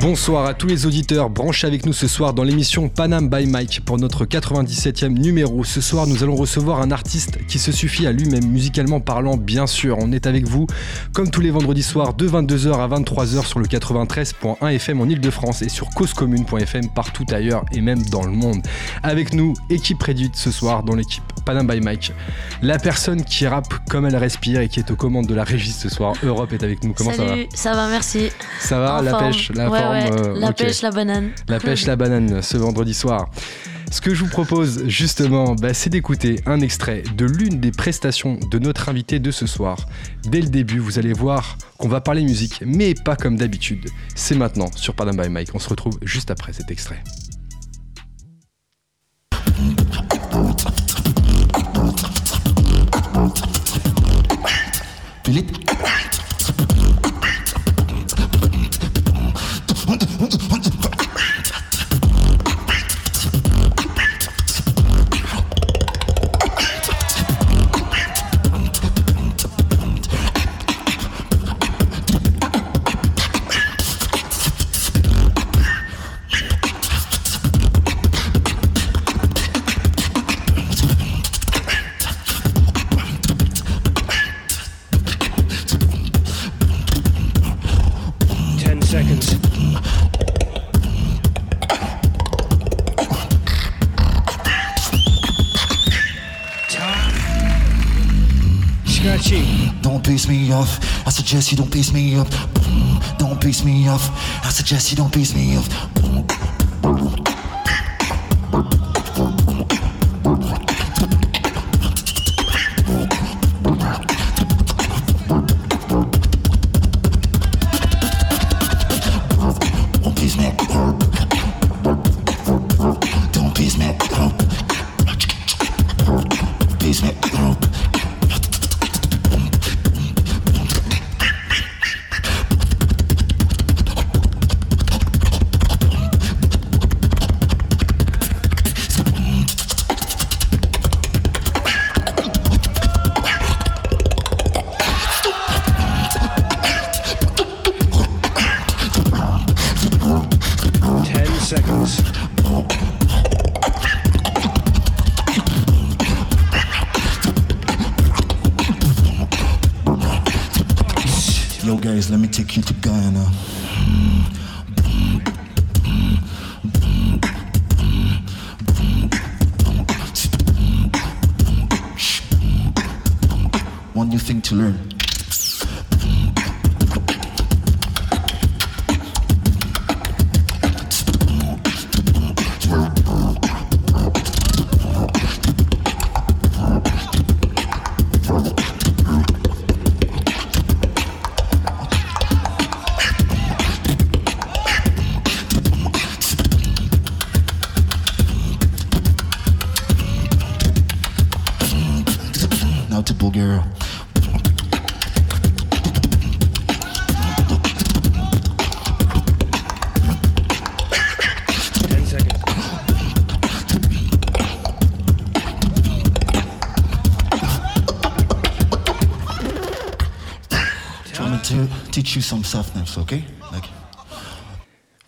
Bonsoir à tous les auditeurs branchés avec nous ce soir dans l'émission Panam by Mike pour notre 97e numéro. Ce soir, nous allons recevoir un artiste qui se suffit à lui-même, musicalement parlant, bien sûr. On est avec vous, comme tous les vendredis soirs, de 22h à 23h sur le 93.1 FM en Ile-de-France et sur causecommune.fm partout ailleurs et même dans le monde. Avec nous, équipe réduite ce soir dans l'équipe Panam by Mike. La personne qui rappe comme elle respire et qui est aux commandes de la régie ce soir, Europe est avec nous. Comment ça va Ça va, merci. Ça va, En la forme. pêche, la Ouais, forme. Ouais. euh, La pêche, la banane. La pêche, la banane ce vendredi soir. Ce que je vous propose justement, bah, c'est d'écouter un extrait de l'une des prestations de notre invité de ce soir. Dès le début, vous allez voir qu'on va parler musique, mais pas comme d'habitude. C'est maintenant sur Panam by Mike. On se retrouve juste après cet extrait. Suggest you don't piss me off. Don't piss me off. I suggest you don't piss me off.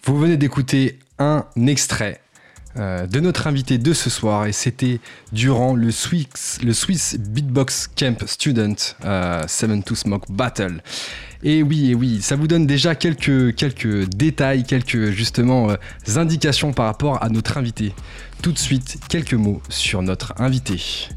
Vous venez d'écouter un extrait euh, de notre invité de ce soir et c'était durant le Swiss, le Swiss Beatbox Camp Student euh, Seven to Smoke Battle. Et oui, et oui, ça vous donne déjà quelques, quelques détails, quelques justement euh, indications par rapport à notre invité. Tout de suite, quelques mots sur notre invité.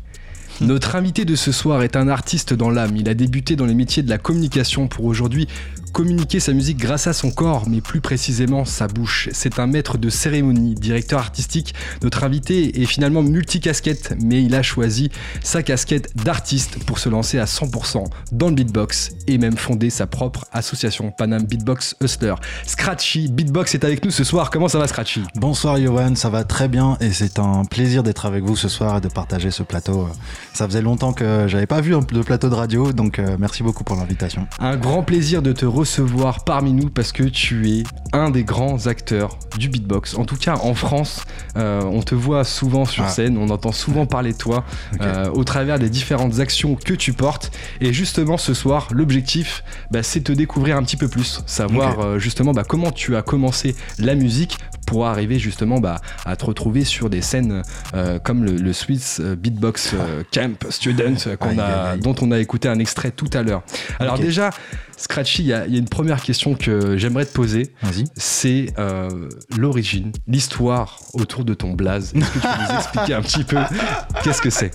Notre invité de ce soir est un artiste dans l'âme. Il a débuté dans les métiers de la communication pour aujourd'hui communiquer sa musique grâce à son corps, mais plus précisément sa bouche. C'est un maître de cérémonie, directeur artistique. Notre invité est finalement multicasquette, mais il a choisi sa casquette d'artiste pour se lancer à 100% dans le beatbox et même fonder sa propre association Panam Beatbox Hustler. Scratchy Beatbox est avec nous ce soir. Comment ça va Scratchy? Bonsoir Johan, ça va très bien et c'est un plaisir d'être avec vous ce soir et de partager ce plateau. Ça faisait longtemps que j'avais pas vu de plateau de radio, donc euh, merci beaucoup pour l'invitation. Un grand plaisir de te recevoir parmi nous parce que tu es un des grands acteurs du beatbox. En tout cas, en France, euh, on te voit souvent sur Ah. scène, on entend souvent parler de toi euh, au travers des différentes actions que tu portes. Et justement, ce soir, l'objectif, bah, c'est te découvrir un petit peu plus, savoir euh, justement bah, comment tu as commencé la musique pour arriver justement bah, à te retrouver sur des scènes comme le, le Swiss Beatbox Camp Student a, dont on a écouté un extrait tout à l'heure. Alors déjà, Scratchy, il y, a il y a une première question que j'aimerais te poser, Vas-y. c'est euh, l'origine, l'histoire autour de ton blaze. Est-ce que tu peux nous expliquer un petit peu qu'est-ce que c'est?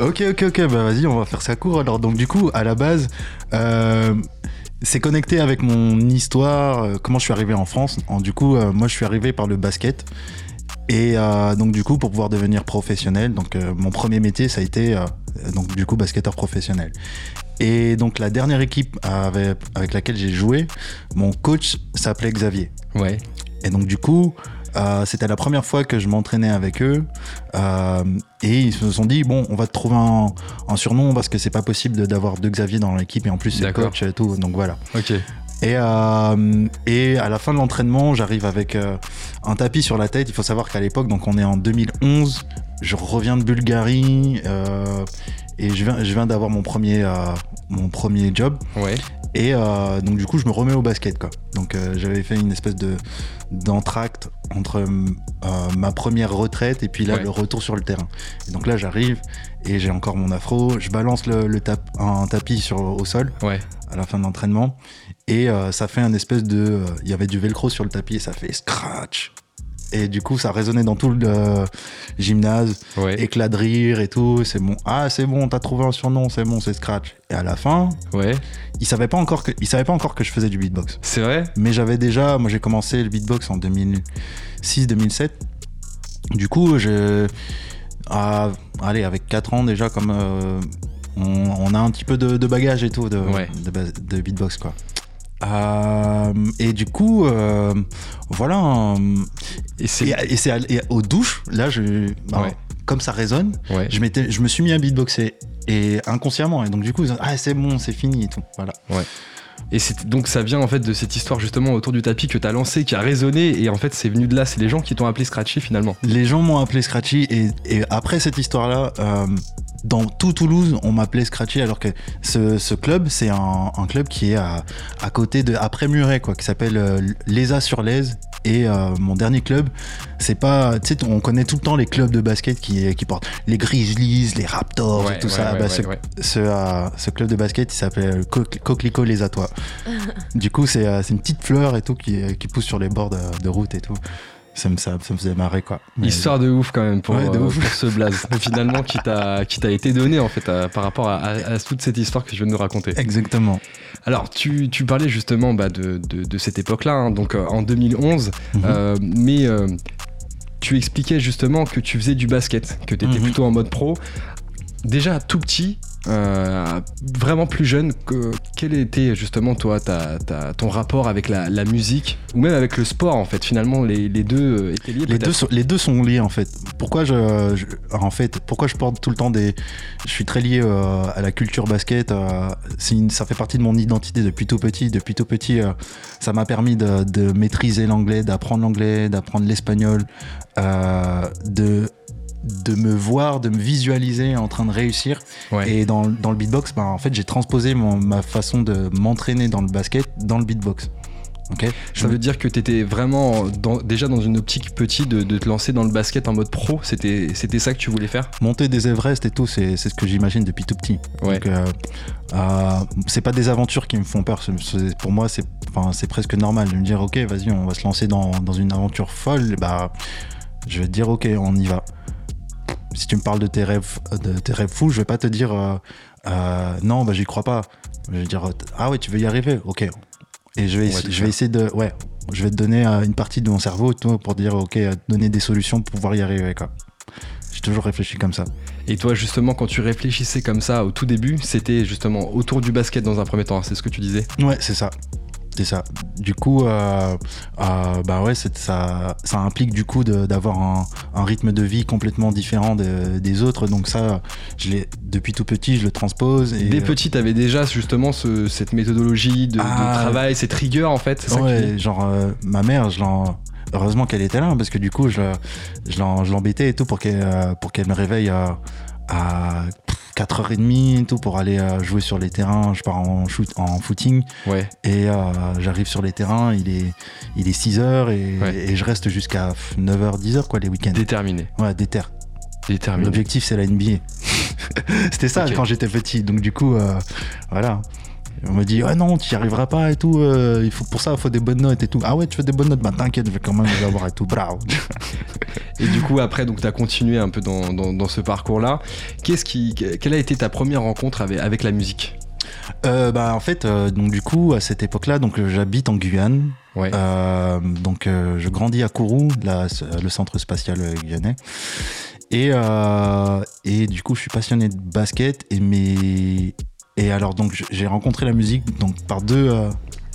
Ok, ok, ok, bah vas-y, on va faire ça court. Alors, donc, du coup, à la base, euh, c'est connecté avec mon histoire, euh, comment je suis arrivé en France. En- du coup, moi, je suis arrivé par le basket. Et euh, donc, du coup, pour pouvoir devenir professionnel, donc euh, mon premier métier, ça a été, euh, donc, du coup, basketteur professionnel. Et donc, la dernière équipe avec, avec laquelle j'ai joué, mon coach s'appelait Xavier. Ouais, Et donc du coup, euh, c'était la première fois que je m'entraînais avec eux. Euh, et ils se sont dit, bon, on va te trouver un, un surnom parce que c'est pas possible de- d'avoir deux Xavier dans l'équipe. Et en plus, c'est coach et tout. Donc voilà. ok. Et, euh, et à la fin de l'entraînement, j'arrive avec euh, un tapis sur la tête. Il faut savoir qu'à l'époque, donc on est en 2011, je reviens de Bulgarie. euh, et je viens, je viens d'avoir mon premier, mon premier job. Ouais, Et donc du coup, je me remets au basket quoi. Donc j'avais fait une espèce de d'entracte entre ma première retraite et puis là Ouais. le retour sur le terrain. Et donc là, j'arrive et j'ai encore mon afro. Je balance le, le tap- un tapis sur au sol ouais. à la fin de l'entraînement et euh, ça fait un espèce de. euh, Il y avait du velcro sur le tapis et ça fait scratch. Et du coup, ça résonnait dans tout le euh, gymnase Ouais, éclat de rire et tout. C'est bon. Ah, c'est bon, t'as trouvé un surnom, c'est bon, c'est Scratch. Et à la fin, ouais. il savait pas encore que, il savait pas encore que je faisais du beatbox. C'est vrai? Mais j'avais déjà, moi j'ai commencé le beatbox en 2006-2007. Du coup, je, ah, allez, avec 4 ans déjà, comme euh, on, on a un petit peu de, de bagage et tout de, Ouais. de, de beatbox quoi. Euh, et du coup, euh, voilà. euh, Et c'est. et, et aux douches, là, je, bah, Ouais. comme ça résonne, Ouais. je, m'étais- je me suis mis à beatboxer et inconsciemment. Et donc, du coup, ils ont- ah, c'est bon, c'est fini et tout. Voilà. Et donc ça vient en fait de cette histoire justement autour du tapis que t'as lancé, qui a résonné, et en fait c'est venu de là. C'est les gens qui t'ont appelé Scratchy finalement. Les gens m'ont appelé Scratchy et, et après cette histoire-là, euh, dans tout Toulouse, on m'appelait Scratchy alors que ce, ce club, c'est un, un club qui est à, à côté de après Muret, quoi, qui s'appelle euh, l'ESA sur l'Aise. Et euh, mon dernier club, c'est pas, tu sais, on connaît tout le temps les clubs de basket qui, qui portent les Grizzlies, les Raptors Ouais, et tout ouais, ça. ouais, Bah, ouais, ce, ouais. ce, euh, ce club de basket, il s'appelle Co- Coquelicot les Atois. du coup, c'est euh, c'est une petite fleur et tout qui, qui pousse sur les bords de, de route et tout. Ça me, ça, ça me faisait marrer quoi. Mais- Histoire de ouf quand même pour, Ouais, de euh, ouf. pour ce blaze finalement qui t'a qui t'a été donné en fait à- par rapport à, à- à toute cette histoire que tu viens de nous raconter. Exactement. Alors tu, tu parlais justement bah, de, de- de cette époque-là, hein, donc euh, en 2011, Mhm. euh, mais euh, tu expliquais justement que tu faisais du basket, que tu étais Mhm. plutôt en mode pro. Déjà tout petit, euh, vraiment plus jeune, que, quel était justement toi ta, ta- ton rapport avec la, la musique ou même avec le sport en fait Finalement les, les deux euh, étaient liés. Les deux, sont, les deux sont liés en fait. Pourquoi je, je- en fait, pourquoi je porte tout le temps des, je suis très lié euh, à la culture basket. euh, une- ça fait partie de mon identité depuis tout petit. Depuis tout petit, euh, ça m'a permis de, de maîtriser l'anglais, d'apprendre l'anglais, d'apprendre l'espagnol, euh, de de me voir, de me visualiser en train de réussir. Ouais. Et dans, dans le beatbox, bah, en fait, j'ai transposé mon- ma façon de m'entraîner dans le basket dans le beatbox. Ok Ça veut dire que tu étais vraiment dans- déjà dans une optique petite de, de te lancer dans le basket en mode pro C'était c'était ça que tu voulais faire? Monter des Everest et tout, c'est c'est ce que j'imagine depuis tout petit. Ouais. Donc, euh, euh, c'est pas des aventures qui me font peur. C'est- pour moi, c'est enfin, c'est presque normal de me dire, ok, vas-y, on va se lancer dans, dans une aventure folle. Bah, je vais te dire, ok, on y va. Si tu me parles de tes rêves, de tes rêves fous, je vais pas te dire, euh, euh, non, bah, j'y crois pas. Je vais dire, ah ouais, tu veux y arriver, ok. Et je vais, je vais essayer de, ouais, je vais te donner euh, une partie de mon cerveau toi, pour dire, ok, euh, donner des solutions pour pouvoir y arriver, quoi. J'ai toujours réfléchi comme ça. Et toi justement quand tu réfléchissais comme ça au tout début, c'était justement autour du basket dans un premier temps, c'est ce que tu disais? Ouais, c'est ça. C'est ça. Du coup, euh, euh, bah ouais, ça, ça implique du coup d'avoir un, un rythme de vie complètement différent de- des autres. Donc ça, je l'ai depuis tout petit, je le transpose. Et, Dès euh, petit, t'avais déjà justement ce- cette méthodologie de, de Ah. travail, cette rigueur en fait. ouais, qui- genre euh, ma mère, je l'en. Heureusement qu'elle était là parce que du coup, je, je l'en- je l'embêtais et tout pour qu'elle pour qu'elle me réveille à, à 4h30 et tout pour aller euh, jouer sur les terrains. Je pars en, shoot, en footing. Ouais. Et euh, j'arrive sur les terrains, il est, il est 6h et, Ouais. et je reste jusqu'à 9h, 10h quoi les week-ends. Déterminé. Ouais, déter. Déterminé. L'objectif c'est la NBA. C'était ça quand j'étais petit. Donc du coup, euh, voilà. On me dit, ah non, tu n'y arriveras pas et tout. euh, il faut, pour ça, il faut des bonnes notes et tout. Ah ouais, tu fais des bonnes notes, bah t'inquiète, je vais quand même les avoir et tout. Bravo. Et du coup, après, donc, tu as continué un peu dans, dans- dans ce parcours-là. Qu'est-ce qui, quelle a été ta première rencontre avec, avec la musique? Euh, bah en fait, euh, donc du coup, à cette époque-là, donc j'habite en Guyane. Ouais. Euh, donc je grandis à Kourou, la- le centre spatial guyanais. Et, et du coup, je suis passionné de basket. Et, mes... et alors, donc, j'ai rencontré la musique donc, par deux, euh,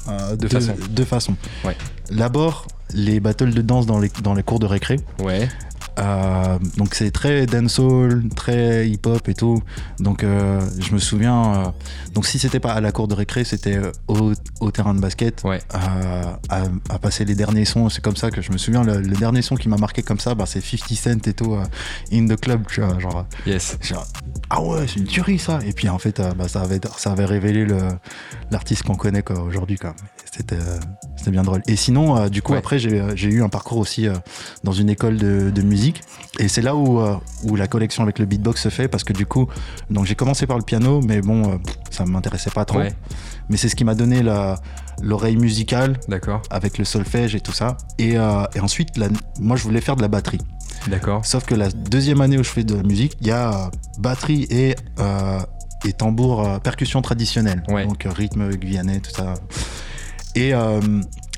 euh, Deux deux, façons. deux façons. Ouais. D'abord, les battles de danse dans les, dans les cours de récré. Ouais. Euh, donc c'est très dancehall, très hip-hop et tout. Donc euh, je me souviens. euh, donc si c'était pas à la cour de récré, c'était au, au terrain de basket. Ouais. à, à passer les derniers sons. C'est comme ça que je me souviens. Le, le dernier son qui m'a marqué comme ça, bah, c'est 50 Cent et tout. in the club, tu vois. Genre, Yes. genre, ah ouais, c'est une tuerie ça. Et puis en fait, bah, ça, avait, ça avait révélé l'artiste qu'on connaît aujourd'hui. quoi. C'était euh, bien drôle. Et sinon, euh, du coup, Ouais. après, j'ai euh, j'ai eu un parcours aussi euh, dans une école de, de musique. Et c'est là où, où la collection avec le beatbox se fait parce que du coup, donc j'ai commencé par le piano, mais bon, ça m'intéressait pas trop. Ouais. Mais c'est ce qui m'a donné l'oreille musicale D'accord. avec le solfège et tout ça. Et, et ensuite, la- moi, je voulais faire de la batterie. D'accord. Sauf que la deuxième année où je fais de la musique, il y a batterie et, et tambour, euh, percussion traditionnelle. Ouais. Donc euh, rythme guyanais, tout ça. Et, euh,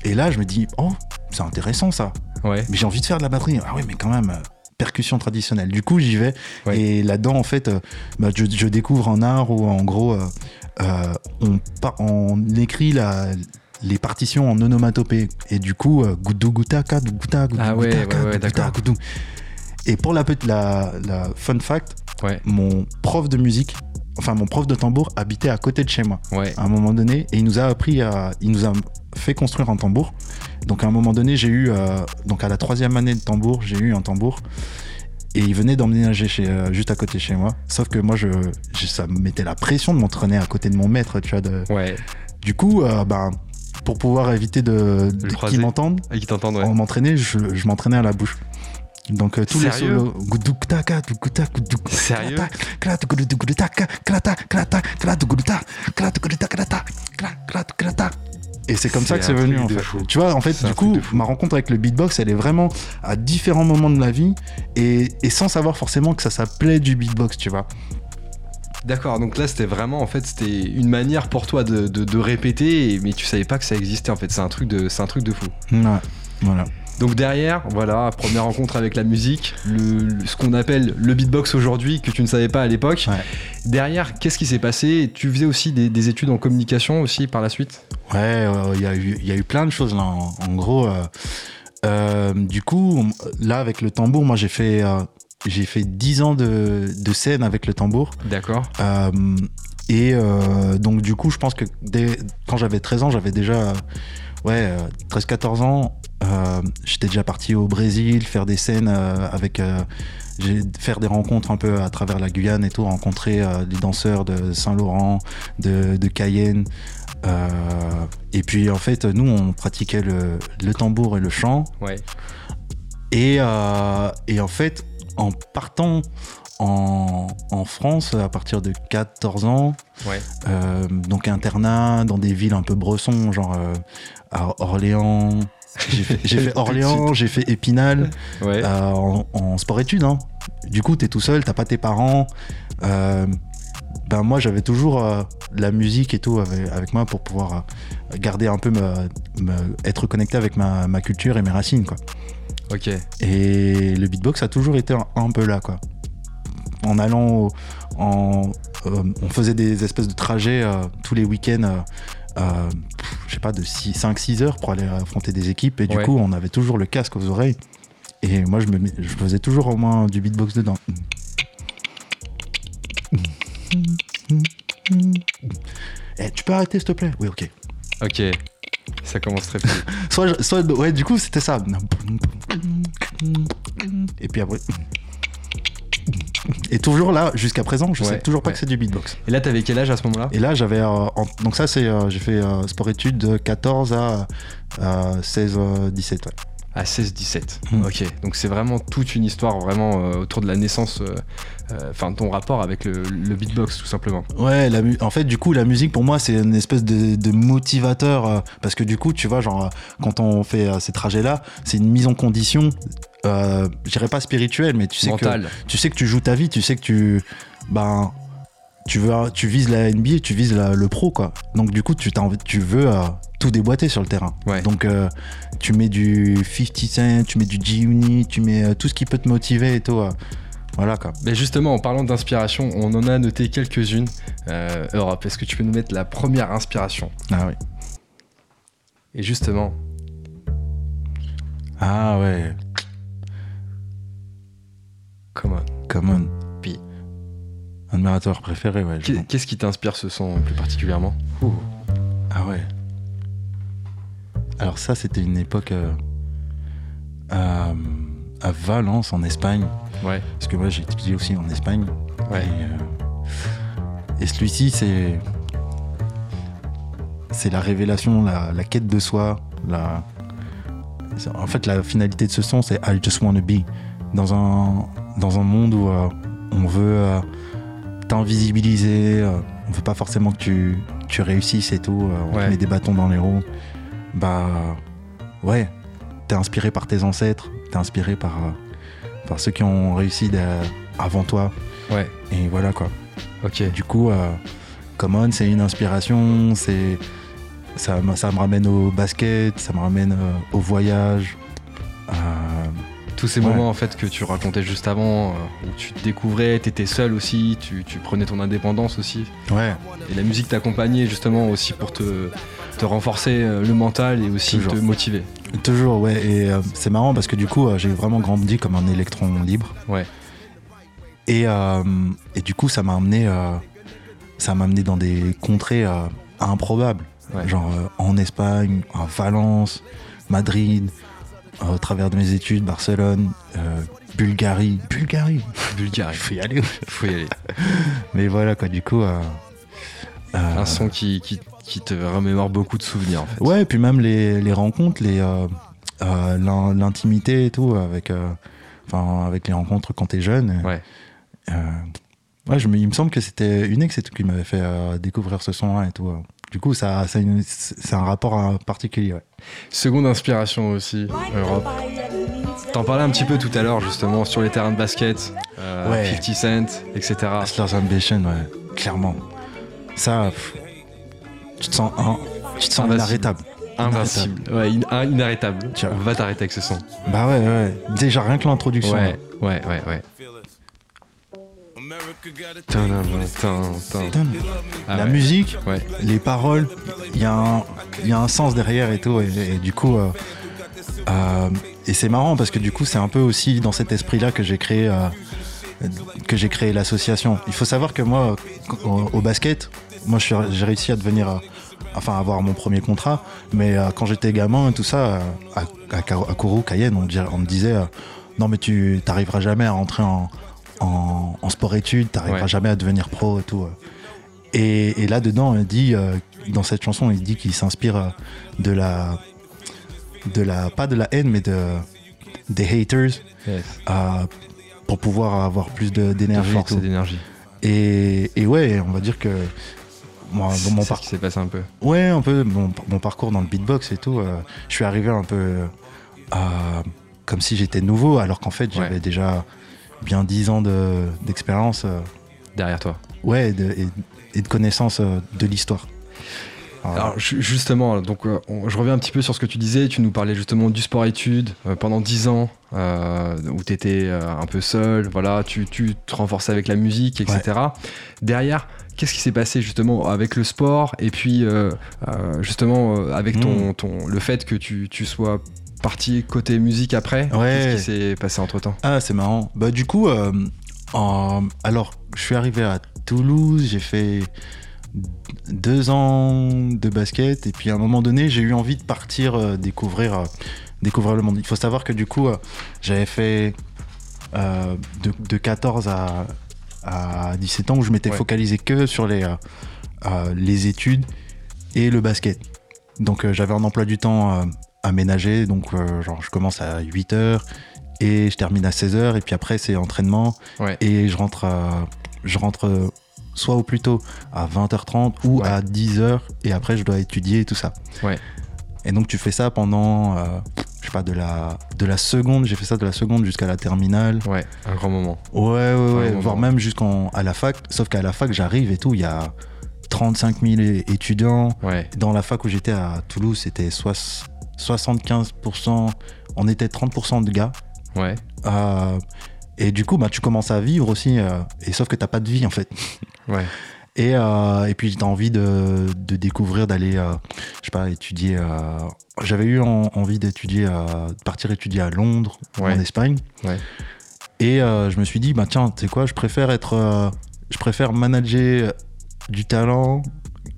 et là, je me dis, oh, c'est intéressant ça. Ouais. Mais j'ai envie de faire de la batterie. Ah oui, mais quand même, euh, percussion traditionnelle. Du coup, j'y vais. Ouais. Et là-dedans, en fait, euh, bah, je, je découvre un art où, en gros, euh, euh, on, écrit la les partitions en onomatopée et du coup goudou goutaka goutaka Ah goutaka, goudou, et pour la petite la, la fun fact Ouais. mon prof de musique enfin mon prof de tambour habitait à côté de chez moi Ouais. à un moment donné et il nous a appris à il nous a fait construire un tambour donc à un moment donné j'ai eu euh, donc à la troisième année de tambour j'ai eu un tambour et il venait d'emménager chez, euh, juste à côté de chez moi sauf que moi je, je- ça me mettait la pression de m'entraîner à côté de mon maître tu vois de, Ouais. du coup euh, ben pour pouvoir éviter de, qu'ils m'entendent Et qui t'entendent, ouais. en m'entraîner je, je m'entraînais à la bouche donc euh, tous les Sérieux solos goudouk goudouk Sérieux. Et c'est comme ça que c'est venu truc en de fait. fou. Tu vois, en fait, du coup, ma rencontre avec le beatbox, elle est vraiment à différents moments de la vie et, et sans savoir forcément que ça s'appelait du beatbox, tu vois. D'accord, donc là c'était vraiment en fait c'était une manière pour toi de, de- de répéter, mais tu savais pas que ça existait en fait, c'est un truc de, c'est un truc de fou. Ouais, voilà. Donc derrière, voilà, première rencontre avec la musique, le, le- ce qu'on appelle le beatbox aujourd'hui que tu ne savais pas à l'époque. Ouais. Derrière, qu'est-ce qui s'est passé? Tu faisais aussi des, des études en communication aussi par la suite? Ouais, ouais, il y, a eu- il y a eu plein de choses là. En, en gros, euh, euh, du coup, là avec le tambour, moi j'ai fait, euh, j'ai fait 10 ans de, de scène avec le tambour. D'accord. Euh, et euh, donc du coup, je pense que dès, quand j'avais 13 ans, j'avais déjà euh, ouais, 13-14 ans, euh, j'étais déjà parti au Brésil faire des scènes euh, avec... euh, faire des rencontres un peu à travers la Guyane et tout, rencontrer euh, les danseurs de Saint-Laurent, de, de Cayenne. Euh, et puis en fait, nous, on pratiquait le, le tambour et le chant. Ouais. Et, euh, et en fait, en partant en, en France à partir de 14 ans, Ouais. euh, donc internat dans des villes un peu bressons, genre euh, à Orléans. J'ai fait, Orléans, j'ai fait Épinal Ouais. euh, en, en sport-études. hein. Du coup, t'es tout seul, t'as pas tes parents. Euh, ben moi, j'avais toujours euh, la musique et tout avec, avec moi pour pouvoir garder un peu, me, me- être connecté avec ma, ma culture et mes racines, quoi. Ok. Et le beatbox a toujours été un, un peu là, quoi. En allant, au- en, on faisait des espèces de trajets tous les week-ends. Euh, je sais pas, de 5-6 heures pour aller affronter des équipes. Et du Ouais. coup, on avait toujours le casque aux oreilles. Et moi, je, me, mets- je faisais toujours au moins du beatbox dedans. Eh, tu peux arrêter, s'il te plaît? Oui, ok. Ok. Ça commence très peu. Soit, je- soit ouais, du coup, c'était ça. Et puis après. Et toujours là, jusqu'à présent, je Ouais, sais toujours pas ouais. que c'est du beatbox. Et là, t'avais quel âge à ce moment-là? Et là, j'avais. euh, donc, ça, c'est. euh, j'ai fait euh, sport-études de 14 à, à 16, euh, 17. ouais. À 16-17. Mm. Ok. Donc c'est vraiment toute une histoire vraiment autour de la naissance, euh, euh, enfin ton rapport avec le, le beatbox tout simplement. Ouais, la en fait, du coup, la musique pour moi, c'est une espèce de, de motivateur euh, parce que du coup, tu vois, genre, euh, quand on fait euh, ces trajets-là, c'est une mise en condition, euh, je dirais pas spirituelle, mais tu sais que tu sais que tu joues ta vie, tu sais que tu, ben, tu veux, tu vises la NBA, tu vises la- le pro, quoi. Donc du coup, tu t'as envie, tu veux tout déboîter sur le terrain. Ouais. Donc euh, tu mets du 50 Cent, tu mets du G-Unit, tu mets euh, tout ce qui peut te motiver et tout. euh. Voilà quoi. Mais justement, en parlant d'inspiration, on en a noté quelques-unes. Euh, Europe, est-ce que tu peux nous mettre la première inspiration? Ah oui. Et justement, Ah ouais. Come on. Pi. Admirateur préféré, ouais. je pense. Qu'est-ce qui t'inspire ce son plus particulièrement? Ah ouais. Alors ça, c'était une époque euh, à, à Valence, en Espagne. Ouais. Parce que moi, j'ai étudié aussi en Espagne. Ouais. Et, euh, et celui-ci, c'est c'est la révélation, la, la quête de soi. La... En fait, la finalité de ce son, c'est I just wanna be. Dans un, dans un monde où euh, on veut euh, t'invisibiliser, euh, on veut pas forcément que tu, tu réussisses et tout, on Ouais. te met des bâtons dans les roues. Bah ouais, t'es inspiré par tes ancêtres, t'es inspiré par, euh, par ceux qui ont réussi avant toi. Ouais. Et voilà quoi. Ok. Du coup, euh, Common, c'est une inspiration, c'est ça, me- ça me ramène au basket, ça me ramène euh, au voyage. Euh, Tous ces Ouais. moments en fait que tu racontais juste avant, euh, où tu te découvrais, t'étais seul aussi, tu, tu prenais ton indépendance aussi. ouais, Et la musique t'accompagnait justement aussi pour te, te renforcer le mental et aussi Toujours. te motiver. Toujours, ouais. Et euh, c'est marrant parce que du coup, euh, j'ai vraiment grandi comme un électron libre. Ouais. Et, euh, et du coup, ça m'a amené, ça m'a amené dans des contrées improbables. Ouais. Genre en Espagne, à Valence, Madrid, au travers de mes études, Barcelone, Bulgarie. Bulgarie Bulgarie. Il faut y aller. Faut y aller. Mais voilà quoi, du coup. Un son qui, qui, qui te remémore beaucoup de souvenirs en fait. Ouais, et puis même les, les rencontres, les, euh, euh, l'in- l'intimité et tout, avec, euh, enfin, avec les rencontres quand t'es jeune. Ouais. Ouais, je il me semble que c'était Unex et tout qui m'avait fait découvrir ce son-là et tout. Du coup, ça, ça c'est un rapport particulier. Ouais. Seconde inspiration aussi, Europe. T'en parlais un petit peu tout à l'heure justement sur les terrains de basket, euh, Ouais. 50 Cent, etc. Hustlers Ambition, ouais, clairement. Ça, pff, tu te sens, un- tu te sens Invincible. inarrêtable. Invincible, ouais, in- un- inarrêtable. Tiens. On va t'arrêter avec ce son. Bah ouais, ouais. Déjà, rien que l'introduction. Ouais, là. ouais, ouais, ouais. Ah la ouais. musique, Ouais, les paroles, il y, a un- il y a un sens derrière et tout. Et, et du coup, euh, euh, et c'est marrant parce que du coup, c'est un peu aussi dans cet esprit-là que j'ai créé, euh, que j'ai créé l'association. Il faut savoir que moi, au, au basket, moi, j'ai réussi à devenir, enfin, avoir mon premier contrat. Mais euh, quand j'étais gamin et tout ça, euh, à, à, Ka- à Kourou, Cayenne, on, me disait, euh, non mais tu t'arriveras jamais à rentrer en, en, en sport-études, t'arriveras Ouais. jamais à devenir pro et tout. Et, et là-dedans, il dit, euh, dans cette chanson, il dit qu'il s'inspire de la, de la, pas de la haine, mais de, des haters yes. pour pouvoir avoir plus d'énergie. et. Et, et ouais, on va dire que mon ce parcours, s'est passé un peu. ouais, un peu mon, mon parcours dans le beatbox et tout, euh, je suis arrivé un peu euh, comme si j'étais nouveau, alors qu'en fait j'avais Ouais. déjà bien 10 ans de- d'expérience, euh, Derrière toi. ouais, et de, et- et de connaissance de l'histoire. Alors justement, donc euh, on- je reviens un petit peu sur ce que tu disais. Tu nous parlais justement du sport-études euh, pendant 10 ans euh, où tu étais un peu seul. Voilà, tu, tu te renforçais avec la musique, etc. Derrière, qu'est-ce qui s'est passé justement avec le sport et puis euh, euh, justement euh, avec ton, Mm. ton le fait que tu, tu sois parti côté musique après? Ouais. Qu'est-ce qui s'est passé entre temps Ah, c'est marrant. Bah, du coup, euh, en- alors, je suis arrivé à Toulouse, j'ai fait deux ans de basket, et puis à un moment donné, j'ai eu envie de partir euh, découvrir, euh, découvrir le monde. Il faut savoir que du coup, j'avais fait de, de 14 à, à 17 ans où je m'étais Ouais. focalisé que sur les, euh, euh, les études et le basket. Donc, euh, j'avais un emploi du temps aménagé, donc genre, je commence à 8 heures et je termine à 16h et puis après c'est entraînement Ouais. et je rentre à- je rentre soit au plus tôt à 20h30 ou Ouais. à 10h et après je dois étudier et tout ça. Ouais. Et donc tu fais ça pendant euh, je sais pas de la de la seconde, j'ai fait ça de la seconde jusqu'à la terminale. Ouais, un grand moment. Ouais ouais ouais, moment. voire même jusqu'en à la fac, sauf qu'à la fac j'arrive et tout, il y a 35 000 é- étudiants. Ouais, Dans la fac où j'étais à Toulouse, c'était soix- 75%, on était 30% de gars. ouais, Euh, et du coup, bah, tu commences à vivre aussi, euh, et sauf que t'as pas de vie en fait. ouais. Et, euh, et puis t'as envie de, de découvrir, d'aller, euh, je sais pas, étudier. euh, J'avais eu en- envie d'étudier, euh, de partir étudier à Londres, Ouais. en Espagne. Ouais. Et euh, je me suis dit, bah tiens, tu sais quoi, je préfère être, euh, je préfère manager du talent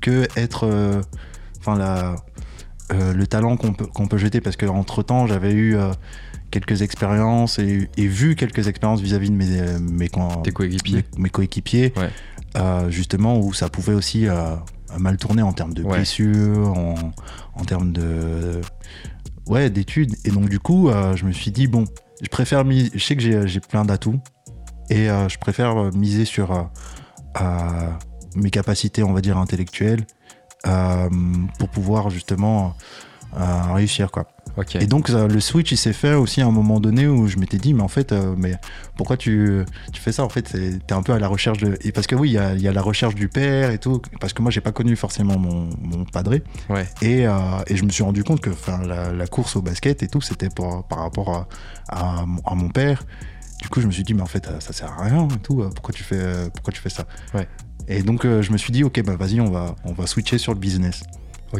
que être, euh, enfin la, euh, le talent qu'on peut, qu'on peut jeter, parce que entre temps, j'avais eu euh, quelques expériences et, et vu quelques expériences vis-à-vis de mes, euh, mes, coéquipiers. mes, mes coéquipiers, Ouais. Euh, justement, où ça pouvait aussi euh, mal tourner en termes de Ouais. blessures, en, en termes de ouais d'études. Et donc du coup, euh, je me suis dit bon, je préfère mis, je sais que j'ai j'ai plein d'atouts et je préfère miser sur mes capacités, on va dire intellectuelles, pour pouvoir justement réussir quoi. Et donc euh, le switch il s'est fait aussi à un moment donné où je m'étais dit mais en fait euh, mais pourquoi tu, tu fais ça? En fait t'es un peu à la recherche de et parce que oui il y a, y a la recherche du père et tout parce que moi j'ai pas connu forcément mon, mon padré. Ouais. et, euh, et je me suis rendu compte que la, la course au basket et tout c'était par rapport à, à, mon- à mon père. Du coup je me suis dit mais en fait ça sert à rien et tout pourquoi tu fais pourquoi tu fais ça? Ouais. et donc euh, je me suis dit ok bah vas-y on va on va switcher sur le business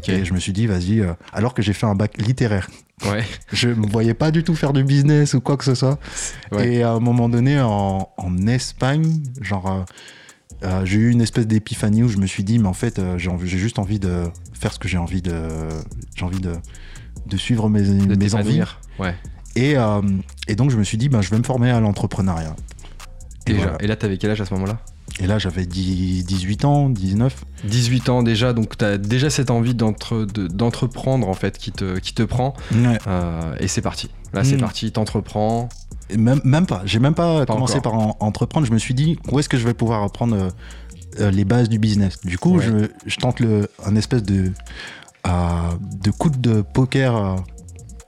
Et je me suis dit vas-y euh, alors que j'ai fait un bac littéraire Ouais. je me voyais pas du tout faire du business ou quoi que ce soit. Ouais. Et à un moment donné, en, en Espagne, genre, euh, euh, j'ai eu une espèce d'épiphanie où je me suis dit, mais en fait, euh, j'ai envie- j'ai juste envie de faire ce que j'ai envie de, j'ai envie de, de suivre mes, De mes envies. Ouais. Et, et donc, je me suis dit, ben, je vais me former à l'entrepreneuriat. Et, voilà. Et là, t'avais quel âge à ce moment-là? Et là, j'avais 10 18 ans, 19. 18 ans déjà, donc tu as déjà cette envie d'entre- de- d'entreprendre en fait qui te, qui te prend. Ouais. euh, et c'est parti. Là, c'est Mm. parti, t'entreprends. Même, même pas. J'ai même pas, Pas commencé encore. par en- entreprendre. Je me suis dit, où est-ce que je vais pouvoir apprendre euh, les bases du business? Du coup, Ouais. je, je tente le, un espèce de, euh, de coup de poker,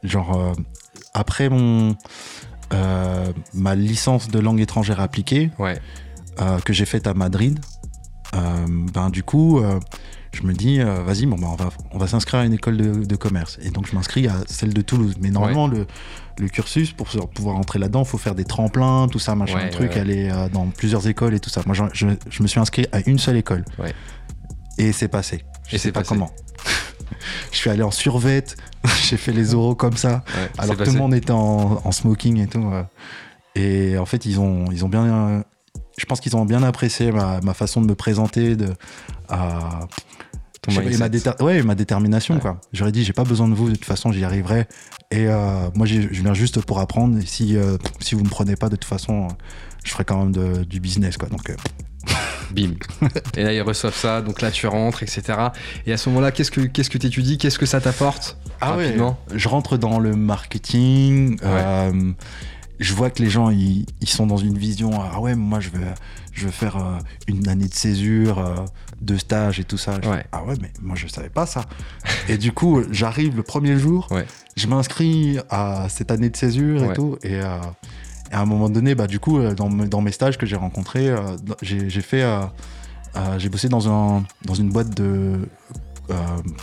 genre après mon, ma licence de langue étrangère appliquée Ouais. Euh, que j'ai faite à Madrid. euh, ben du coup, euh, je me dis, vas-y, bon, ben, on va, on va s'inscrire à une école de, de commerce. Et donc, je m'inscris à celle de Toulouse. Mais normalement, le, le cursus, pour pouvoir entrer là-dedans, il faut faire des tremplins, tout ça, machin, Ouais, truc, aller dans plusieurs écoles et tout ça. Moi, je, je- je me suis inscrit à une seule école. Ouais. Et c'est passé. Je Et sais c'est pas passé. comment. je suis allé en survette, j'ai fait les oraux comme ça, alors que tout le monde était en, en smoking et tout. Et en fait, ils ont, ils ont bien. Je pense qu'ils ont bien apprécié ma, ma façon de me présenter, de, et ma, déter- ouais, ma détermination. Ouais. quoi. J'aurais dit, j'ai pas besoin de vous, de toute façon, j'y arriverai. Et euh, moi, je viens juste pour apprendre. Et si, euh, si vous me prenez pas, de toute façon, je ferai quand même de- du business. Quoi. Donc, euh, Bim. et là, ils reçoivent ça, donc là, tu rentres, etc. Et à ce moment-là, qu'est-ce que qu'est-ce que t'étudies? Qu'est-ce que ça t'apporte? Rapidement. je rentre dans le marketing. euh, je vois que les gens, ils, ils sont dans une vision. Ah ouais, moi, je veux, je veux faire euh, une année de césure, euh, de stage et tout ça. Ouais. ah ouais, mais moi, je savais pas ça. et du coup, j'arrive le premier jour. Ouais. Je m'inscris à cette année de césure et tout. Et, euh, et à un moment donné, bah, du coup, euh, dans, me- dans mes stages que j'ai rencontrés, j'ai fait. j'ai bossé dans, un, dans une boîte de euh,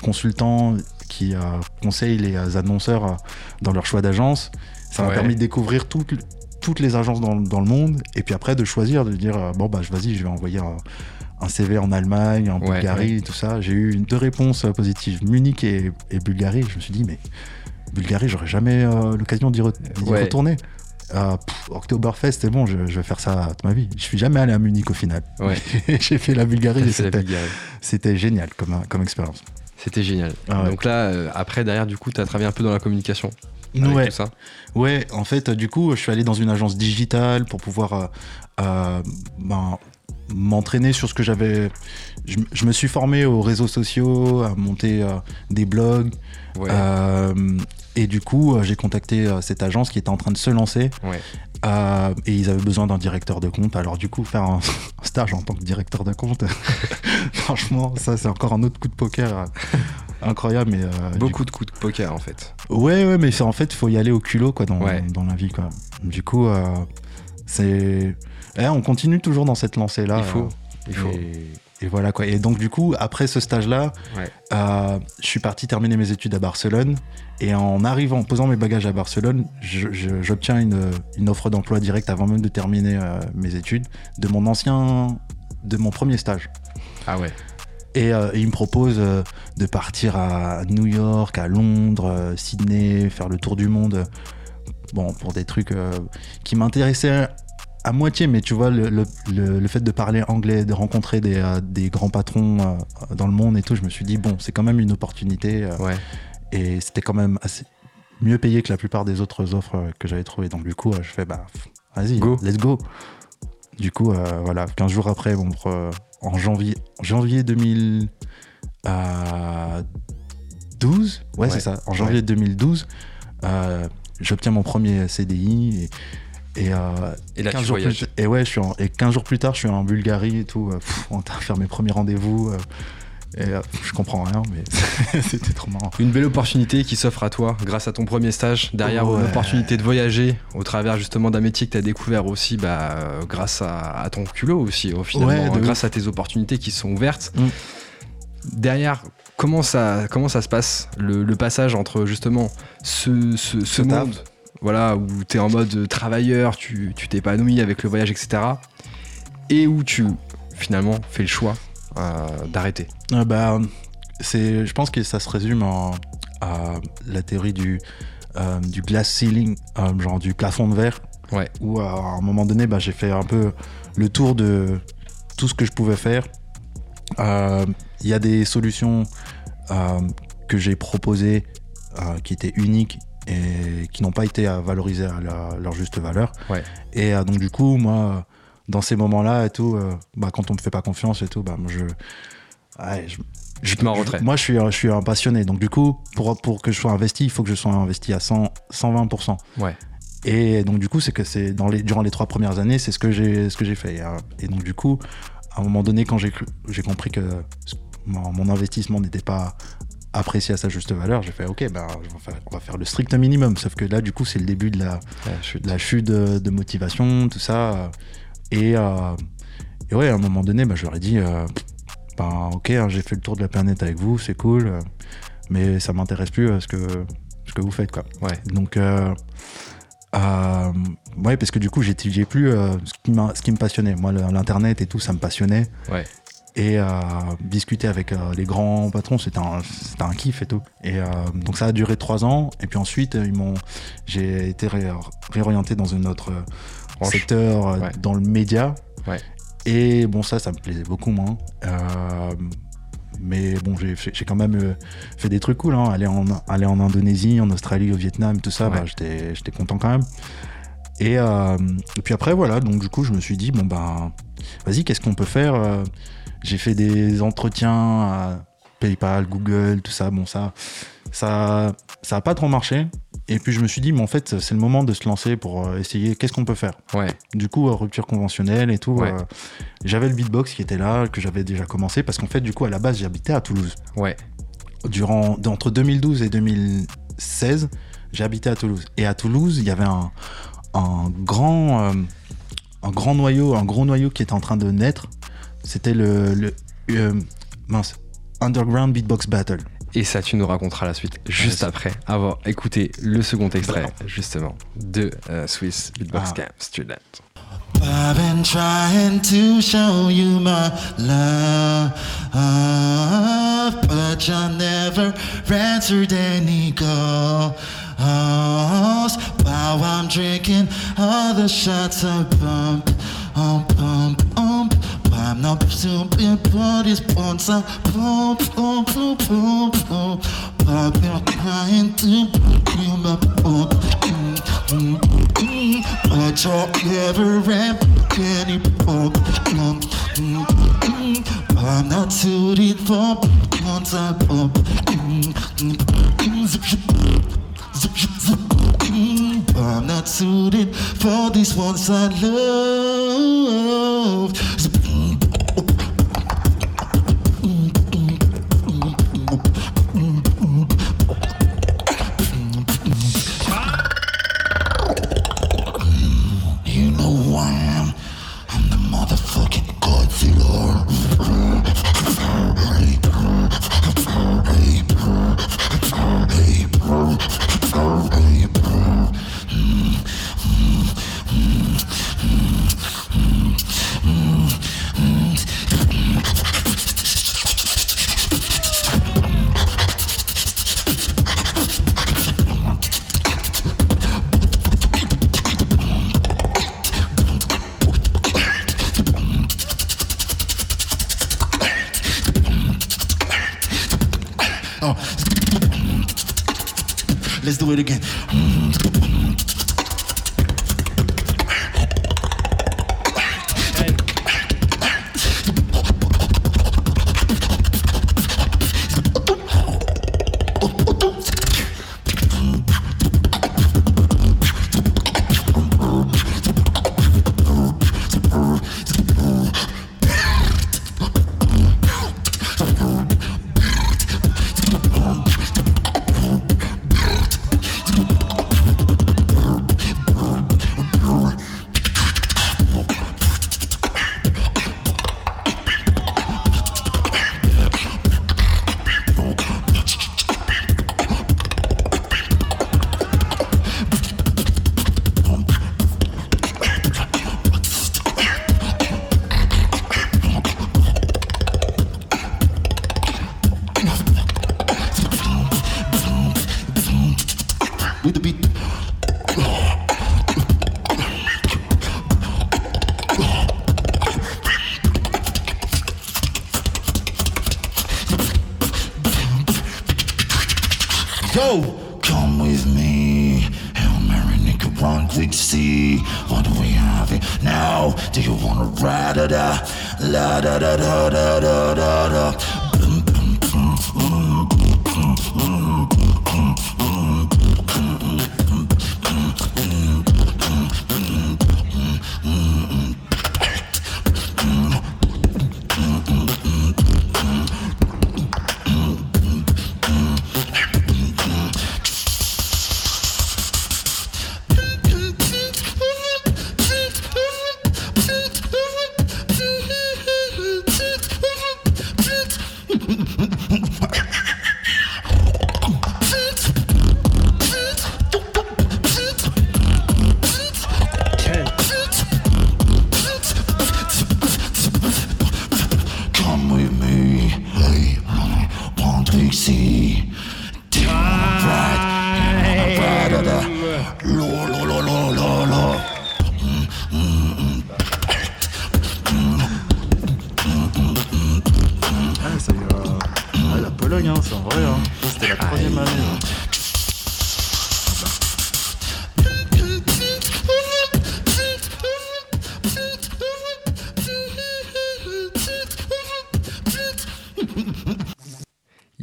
consultant qui euh, conseille les annonceurs dans leur choix d'agence. Ça m'a Ouais. permis de découvrir toutes, toutes les agences dans, dans le monde et puis après de choisir, de dire euh, bon bah vas-y, je vais envoyer un, un CV en Allemagne, en Ouais, Bulgarie, tout ça. J'ai eu deux réponses euh, positives, Munich et, et Bulgarie. Je me suis dit mais Bulgarie, j'aurais jamais euh, l'occasion d'y re- retourner. Euh, pff, Oktoberfest, c'est bon, je, je vais faire ça toute ma vie. Je suis jamais allé à Munich au final. Ouais. J'ai fait la Bulgarie c'était- Bulgarie. c'était génial comme, comme expérience. C'était génial. Ah ouais. Donc là, euh, après, derrière, du coup, tu as travaillé un peu dans la communication. Ouais, tout ça. ouais, en fait, du coup, je suis allé dans une agence digitale pour pouvoir euh, euh, ben, m'entraîner sur ce que j'avais. Je, me suis formé aux réseaux sociaux, à monter euh, des blogs. Ouais. euh, et du coup, j'ai contacté cette agence qui était en train de se lancer. Ouais. euh, et ils avaient besoin d'un directeur de compte. Alors, du coup, faire un, un stage en tant que directeur de compte, franchement, ça, c'est encore un autre coup de poker incroyable. Mais, euh, Beaucoup de coups de poker, en fait. Ouais, ouais, mais c'est en fait, il faut y aller au culot quoi, dans, Ouais. dans la vie. Quoi. Du coup, euh, c'est. Eh, on continue toujours dans cette lancée-là. il faut. euh, Il faut. Et, et voilà quoi. Et donc, du coup, après ce stage-là, Ouais. euh, je suis parti terminer mes études à Barcelone. Et en arrivant, en posant mes bagages à Barcelone, j'obtiens une, une offre d'emploi directe avant même de terminer mes études de mon ancien. de mon premier stage. Ah ouais. Et euh, il me propose euh, de partir à New York, à Londres, euh, Sydney, faire le tour du monde. Bon, pour des trucs euh, qui m'intéressaient à moitié, mais tu vois, le, le- le- le fait de parler anglais, de rencontrer des, euh, des grands patrons euh, dans le monde et tout, je me suis dit, bon, c'est quand même une opportunité. Ouais. et c'était quand même assez mieux payé que la plupart des autres offres que j'avais trouvées. Donc du coup, je fais, bah, vas-y, Go. let's go. Du coup, voilà, 15 jours après, bon, pour, en janvier, janvier 2012, ouais, Ouais. c'est ça, en janvier 2012, euh, j'obtiens mon premier CDI et, et, euh, Et là, 15 tu jours plus, et ouais, je suis en- et 15 jours plus tard, je suis en Bulgarie et tout. euh, pff, on t'a fait mes premiers rendez-vous. euh, et euh, je comprends rien, mais c'était trop marrant. Une belle opportunité qui s'offre à toi grâce à ton premier stage. Derrière, Ouais. une opportunité de voyager au travers justement d'un métier que tu as découvert aussi bah, euh, grâce à, à ton culot aussi, au Ouais, hein, grâce à tes opportunités qui sont ouvertes. Mm. Derrière, comment ça, comment ça se passe le, le passage entre justement ce, ce, ce Ce taf. monde voilà, où tu es en mode travailleur, tu tu t'épanouis avec le voyage, etc. Et où tu finalement fais le choix euh, d'arrêter? Euh, bah, c'est, je pense que ça se résume en- à la théorie du, euh, du glass ceiling, euh, genre du plafond de verre. Ouais. Où à un moment donné, bah, j'ai fait un peu le tour de tout ce que je pouvais faire. Il y a des solutions euh, que j'ai proposées euh, qui étaient uniques et qui n'ont pas été valorisées à la- leur juste valeur. Ouais. Et euh, donc du coup, moi, dans ces moments-là et tout, bah, quand on me fait pas confiance et tout, bah, moi, je, ouais, je, Je te retrait. moi, je suis, un- je suis un passionné. Donc, du coup, pour, pour que je sois investi, il faut que je sois investi à 100, 120%. Ouais. Et donc, du coup, c'est que c'est dans les, durant les trois premières années, c'est ce que j'ai ce que j'ai fait. Et, donc, du coup, à un moment donné, quand j'ai j'ai compris que ce- mon, mon investissement n'était pas apprécié à sa juste valeur, j'ai fait OK, ben, on va faire- le strict minimum. Sauf que là, du coup, c'est le début de la, de chute de, de motivation, tout ça. Et, euh, et ouais, à un moment donné, bah, je leur ai dit, euh, ben, ok, hein, j'ai fait le tour de la planète avec vous, c'est cool, euh, mais ça m'intéresse plus euh, ce, que, ce que vous faites, quoi. Ouais. Donc, euh, ouais, parce que du coup, j'étudiais plus ce, qui m'a- ce qui me passionnait. Moi, l'internet et tout, ça me passionnait. Ouais. Et euh, discuter avec euh, les grands patrons, c'était un, un kiff et tout. Et euh, donc ça a duré trois ans. Et puis ensuite, ils m'ont, j'ai été ré- réorienté dans un autre secteur, Ouais. dans le média. Ouais. Et bon, ça, ça me plaisait beaucoup moins. Mais bon, j'ai quand même fait des trucs cool. Hein. Aller, en, aller en Indonésie, en Australie, au Vietnam, tout ça, Ouais. bah, j'étais content quand même. Et, et puis après, voilà, donc du coup, je me suis dit, bon, ben, vas-y, qu'est-ce qu'on peut faire J'ai fait des entretiens à PayPal, Google, tout ça. Bon, ça, ça, ça a pas trop marché. Et puis je me suis dit, mais en fait, c'est le moment de se lancer pour euh, essayer qu'est-ce qu'on peut faire. Ouais. Du coup, euh, rupture conventionnelle et tout. Ouais. euh, j'avais le beatbox qui était là, que j'avais déjà commencé, parce qu'en fait, du coup, à la base, j'habitais à Toulouse. Ouais. Durant, entre 2012 et 2016, j'ai habité à Toulouse. Et à Toulouse, il y avait un, un grand, euh, un grand noyau, un gros noyau qui était en train de naître. C'était le, le euh, mince, Underground Beatbox Battle. Et ça, tu nous raconteras la suite juste Vas-y. après avoir écouté le second extrait, justement, de euh, Swiss Beatbox Ah. Camp Student. I've been trying to show you my love, but you never answered any calls. While I'm drinking all the shots I pump, um, pump, pump. I'm not stupid, but it's once I pump, pump, pump, pump, pump. I've been trying to you my pump. Mm, mm, mm. But you never ran any pump. Mm, mm, mm. I'm not suited for once I pump. Mm, mm, mm. Zip, zip, zip, zip, zip. Mm, I'm not suited for these ones I love.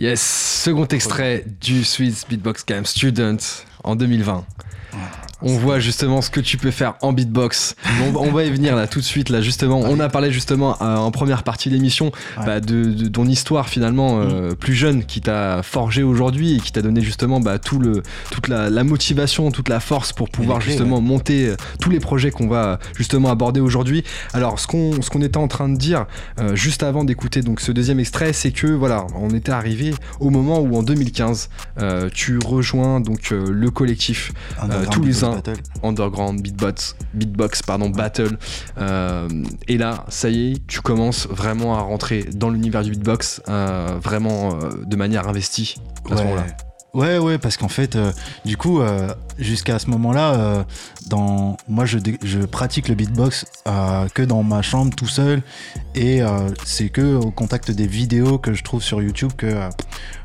Yes, second extrait du Swiss Beatbox Camp Student en 2020. On voit justement ce que tu peux faire en beatbox. on, va y venir là tout de suite. Là justement, on a parlé justement euh, en première partie de l'émission bah, de, ton histoire finalement euh, plus jeune qui t'a forgé aujourd'hui et qui t'a donné justement bah, tout le, toute la, motivation, toute la force pour pouvoir justement monter euh, tous les projets qu'on va justement aborder aujourd'hui. Alors ce qu'on ce qu'on était en train de dire juste avant d'écouter donc ce deuxième extrait, c'est que voilà, on était arrivé au moment où en 2015 tu rejoins donc le collectif tous les Underground Beatbox, Beatbox pardon, Battle. Euh, et là, ça y est, tu commences vraiment à rentrer dans l'univers du beatbox, euh, vraiment euh, de manière investie à ce moment-là. Ouais, ouais, parce qu'en fait, euh, du coup, euh, jusqu'à ce moment-là, euh, dans, moi, je, je pratique le beatbox que dans ma chambre tout seul, et c'est que au contact des vidéos que je trouve sur YouTube que,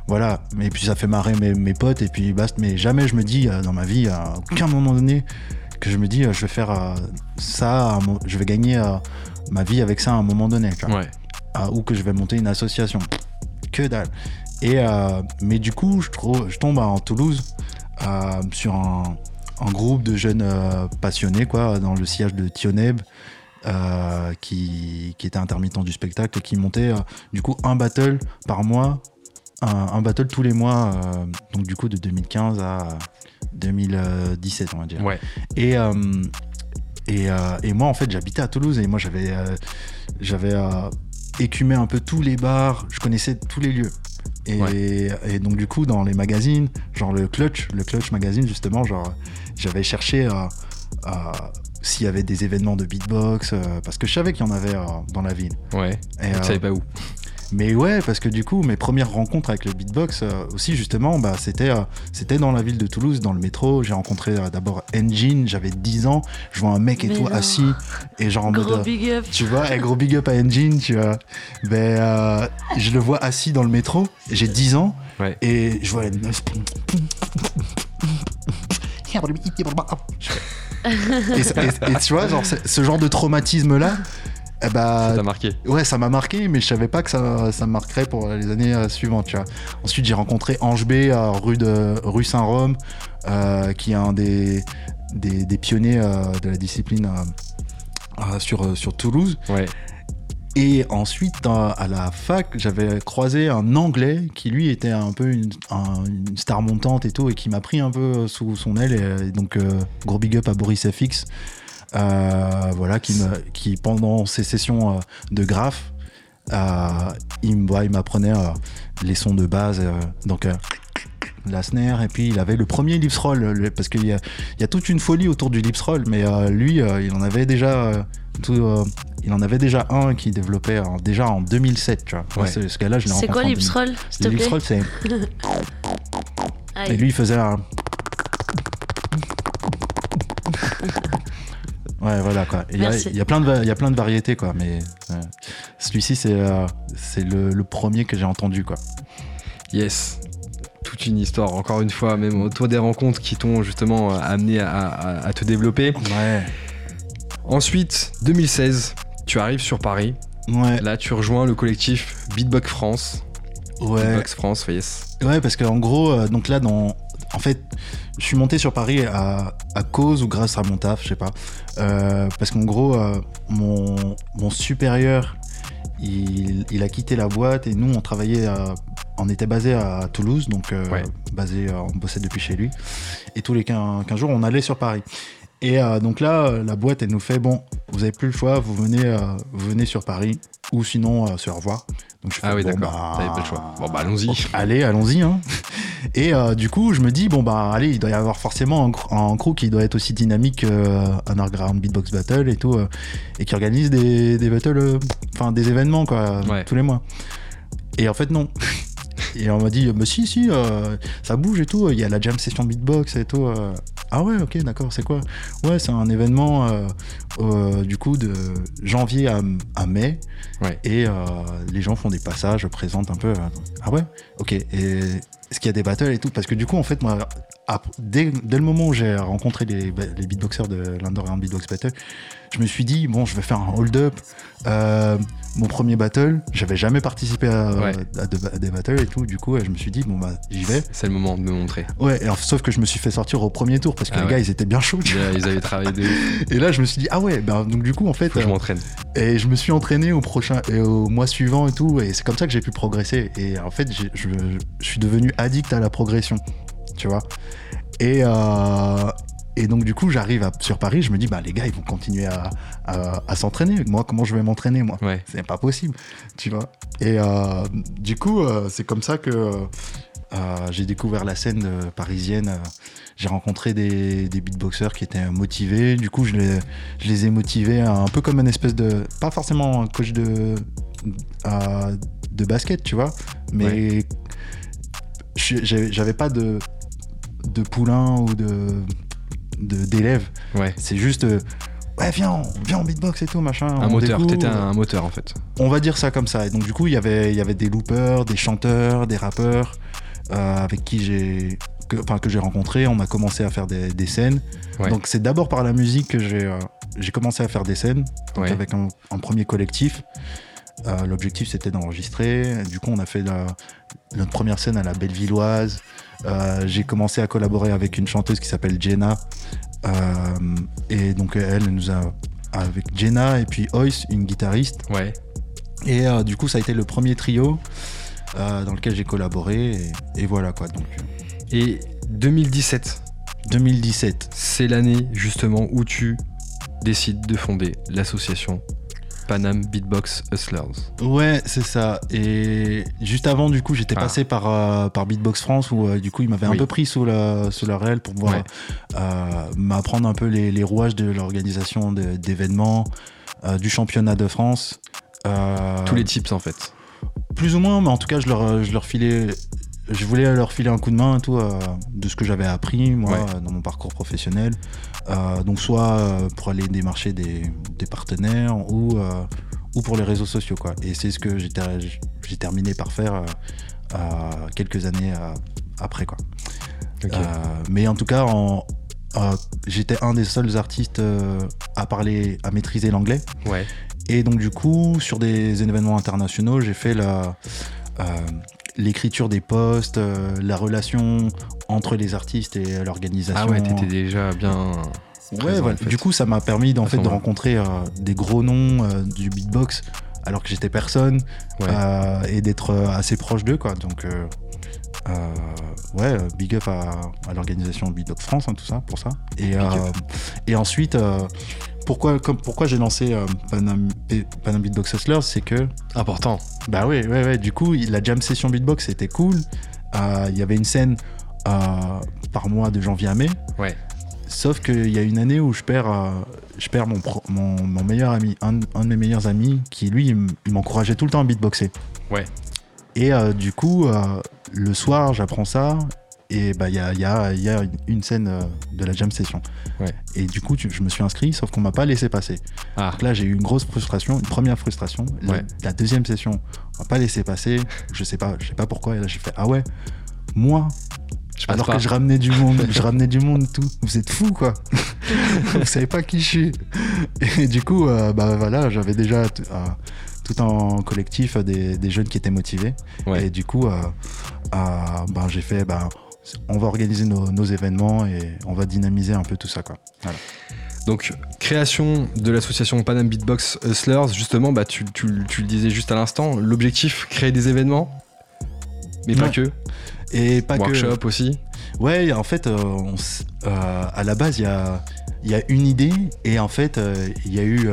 voilà. Mais puis ça fait marrer mes, mes potes, et puis basta. Mais jamais je me dis dans ma vie, à aucun moment donné, que je me dis, je vais faire ça, je vais gagner ma vie avec ça à un moment donné. tu vois Ouais. ah, ou que je vais monter une association. Que dalle. Et, euh, mais du coup, je, trouve, je tombe en Toulouse euh, sur un, un groupe de jeunes euh, passionnés, quoi, dans le sillage de Tioneb, qui, qui était intermittent du spectacle et qui montait du coup un battle par mois, un, un battle tous les mois, donc du coup de 2015 à 2017, on va dire. Ouais. Et, et, euh, et moi, en fait, j'habitais à Toulouse et moi, j'avais euh, j'avais euh, écumé un peu tous les bars, je connaissais tous les lieux. Et, Ouais. et donc, du coup, dans les magazines, genre le Clutch, le Clutch Magazine, justement, genre, j'avais cherché euh, euh, s'il y avait des événements de beatbox, euh, parce que je savais qu'il y en avait euh, dans la ville. Ouais. Et, Tu savais pas où. Mais ouais, parce que du coup, mes premières rencontres avec le beatbox euh, aussi, justement, bah, c'était euh, c'était dans la ville de Toulouse, dans le métro. J'ai rencontré euh, d'abord Engine, j'avais 10 ans. Je vois un mec et Mais tout non. assis, et genre en mode. Gros big up. tu vois, un gros big up à Engine, tu vois. Ben, euh, je le vois assis dans le métro, j'ai 10 ans, Ouais. et je vois une meuf. et, et- et tu vois, genre, ce ce genre de traumatisme-là, eh ben, Ça t'a marqué. Ouais, ça m'a marqué, mais je savais pas que ça, ça me marquerait pour les années euh, suivantes, tu vois. Ensuite, j'ai rencontré Ange B, euh, rue, de, rue Saint-Rome, euh, qui est un des, des, des pionniers euh, de la discipline euh, sur, sur Toulouse. Ouais. Et ensuite, à la fac, j'avais croisé un Anglais qui, lui, était un peu une, un- une star montante et tout, et qui m'a pris un peu sous son aile. Et, donc, gros big up à Boris FX, euh, voilà, qui, me, qui, pendant ses sessions euh, de graphe, euh, il, m'apprenait euh, les sons de base. euh, donc, euh, la snare, et puis il avait le premier lips roll, le- parce qu'il y y a toute une folie autour du lips roll, mais euh, lui, euh, il en avait déjà. euh, tout, euh, il en avait déjà un qui développait déjà en 2007, tu vois. Moi, Ouais. ce, ce gars-là, je l'ai C'est quoi Lips 2000. Roll, Le lips plaît roll, c'est. Et lui, il faisait un. Ouais, voilà quoi. Il y, a- Merci. il y a plein de il y a plein de variétés quoi, mais euh, celui-ci c'est euh, c'est le, le premier que j'ai entendu quoi. Yes. Toute une histoire, encore une fois, même autour des rencontres qui t'ont justement euh, amené à, à- à te développer. Ouais. Ensuite, 2016, tu arrives sur Paris. Ouais. Là, tu rejoins le collectif Beatbox France. Ouais. Beatbox France, yes. Ouais, parce qu'en gros, euh, donc là, dans, en fait, je suis monté sur Paris à, à cause ou grâce à mon taf, je sais pas. Euh, parce qu'en gros, euh, mon, mon supérieur, il, il a quitté la boîte et nous, on travaillait, à- on était basé à Toulouse, donc euh, Ouais. basé, on bossait depuis chez lui. Et tous les 15, 15 jours, on allait sur Paris. Et donc là, la boîte, elle nous fait bon, vous avez plus le choix, vous venez, vous venez sur Paris, ou sinon, euh, se revoir. Donc je Ah oui, bon, d'accord. bah, T'avais pas le choix. Bon, bah, allons-y. Allez, allons-y. Hein. Et euh, du coup, je me dis, bon, bah, allez, il doit y avoir forcément un, cr- un crew qui doit être aussi dynamique qu'un Underground Beatbox Battle et tout, euh, et qui organise des, des battles, euh, enfin, des événements, quoi, Ouais. tous les mois. Et en fait, non. Et on m'a dit, bah si, si, euh, ça bouge et tout, il y a la jam session beatbox et tout. Ah ouais, ok, d'accord, c'est quoi? Ouais, c'est un événement euh, euh, du coup, de janvier à, à mai. Ouais. Et euh, les gens font des passages, présentent un peu. ah ouais Ok. Et qu'il y a des battles et tout Parce que du coup, en fait, moi, dès, dès le moment où j'ai rencontré les, les beatboxers de l'Underground Beatbox Battle, je me suis dit, bon, je vais faire un hold-up. Euh, mon premier battle, j'avais jamais participé à, Ouais. à de- à des battles et tout. Du coup, je me suis dit, bon, bah, j'y vais. C'est le moment de me montrer. Ouais, alors, sauf que je me suis fait sortir au premier tour parce que Ah les ouais. gars, ils étaient bien chauds. ils avaient travaillé de. Et là, je me suis dit, ah ouais, bah, donc du coup, en fait, Faut que je euh, m'entraîne. et je me suis entraîné au prochain, et au mois suivant et tout, et c'est comme ça que j'ai pu progresser. Et en fait, je, je suis devenu addict à la progression, tu vois. Et, euh, et donc, du coup, j'arrive sur Paris, je me dis, bah, les gars, ils vont continuer à, à- à s'entraîner. Moi, comment je vais m'entraîner, moi? Ouais. C'est pas possible, tu vois. Et euh, du coup, euh, c'est comme ça que euh, j'ai découvert la scène parisienne. j'ai rencontré des, des beatboxers qui étaient motivés. Du coup, je les, je les ai motivés un peu comme une espèce de. Pas forcément un coach de, de basket, tu vois, mais j'avais pas de, de poulain ou de d'élèves. Ouais. C'est juste. euh, Ouais, viens, on- viens en beatbox et tout, machin. Un on moteur. T'étais un moteur en fait. On va dire ça comme ça. Et donc, du coup, il y avait, il y avait des loopers, des chanteurs, des rappeurs euh, avec qui j'ai. Que, que j'ai rencontré. On a commencé à faire des, des scènes. Ouais. Donc, c'est d'abord par la musique que j'ai euh, j'ai commencé à faire des scènes. Donc, Ouais. avec un, un premier collectif. Euh, L'objectif, c'était d'enregistrer. Du coup, on a fait la- notre première scène à la Bellevilloise. Euh, j'ai commencé à collaborer avec une chanteuse qui s'appelle Jenna. Euh, et donc, elle nous a. Avec Jenna et puis Ois, une guitariste. Ouais. Et euh, du coup, ça a été le premier trio dans lequel j'ai collaboré. Et, et voilà quoi. Donc, Et 2017, 2017. c'est l'année justement où tu décides de fonder l'association Panam Beatbox Hustlers. Ouais, c'est ça. Et juste avant, du coup, j'étais Ah. passé par, euh, par Beatbox France où euh, du coup, ils m'avaient Oui. un peu pris sous la, sous la réelle pour pouvoir Ouais. euh, m'apprendre un peu les, les rouages de l'organisation d'événements, du championnat de France. Tous les tips en fait. Plus ou moins, mais en tout cas, je leur, je leur filais. Je voulais leur filer un coup de main tout, euh, de ce que j'avais appris, moi, Ouais. euh, dans mon parcours professionnel. Euh, donc, soit pour aller démarcher des, des partenaires ou, ou pour les réseaux sociaux, quoi. Et c'est ce que j'ai ter- j'ai terminé par faire quelques années après, quoi. Mais en tout cas, en- j'étais un des seuls artistes à parler, à maîtriser l'anglais. ouais. Et donc du coup, sur des événements internationaux, j'ai fait la euh, l'écriture des posts, euh, la relation entre les artistes et l'organisation. Ah ouais, t'étais déjà bien. Ouais, présent, voilà. en fait. Du coup, ça m'a permis d'en fait de rencontrer euh, des gros noms euh, du beatbox alors que j'étais personne Ouais. euh, et d'être euh, assez proche d'eux quoi. Donc euh, euh, ouais, big up à, à l'organisation Beatbox France, hein, tout ça pour ça. Et, euh, ensuite, euh, pourquoi, comme, pourquoi j'ai lancé euh, Panam, Panam Beatbox Hustlers, c'est que Important. bah ouais, ouais, ouais. Du coup, la jam session beatbox c'était cool. Euh, Il y avait une scène euh, par mois de janvier à mai. Ouais. Sauf qu'il y a une année où je perds, euh, je perds mon, pro- mon, mon meilleur ami, un, un de mes meilleurs amis, qui lui, il m'encourageait tout le temps à beatboxer. Ouais. Et euh, du coup, euh, le soir, j'apprends ça. Et bah, il y a, y a- il y a une scène euh, de la jam session. Ouais. Et du coup, tu- je me suis inscrit, sauf qu'on m'a pas laissé passer. Ah. Donc là, j'ai eu une grosse frustration, une première frustration. La, Ouais. la deuxième session, on m'a pas laissé passer. Je sais pas, je sais pas pourquoi. Et là, j'ai fait ah ouais, moi, alors pas. que je ramenais du monde, je ramenais du monde, tout. Vous êtes fous quoi. Vous savez pas qui je suis. Et du coup, euh, bah voilà, j'avais déjà euh, tout un collectif des, des jeunes qui étaient motivés. Ouais. Et du coup, euh, bah, j'ai fait, bah, on va organiser nos, nos événements et on va dynamiser un peu tout ça quoi. Voilà. Donc, création de l'association Panam Beatbox Hustlers, justement, bah, tu, tu- tu le disais juste à l'instant, l'objectif, créer des événements, mais pas que, Et pas que. workshop aussi. Ouais, en fait, euh, on euh, à la base, il y a, il y a une idée et en fait, euh, il y a eu,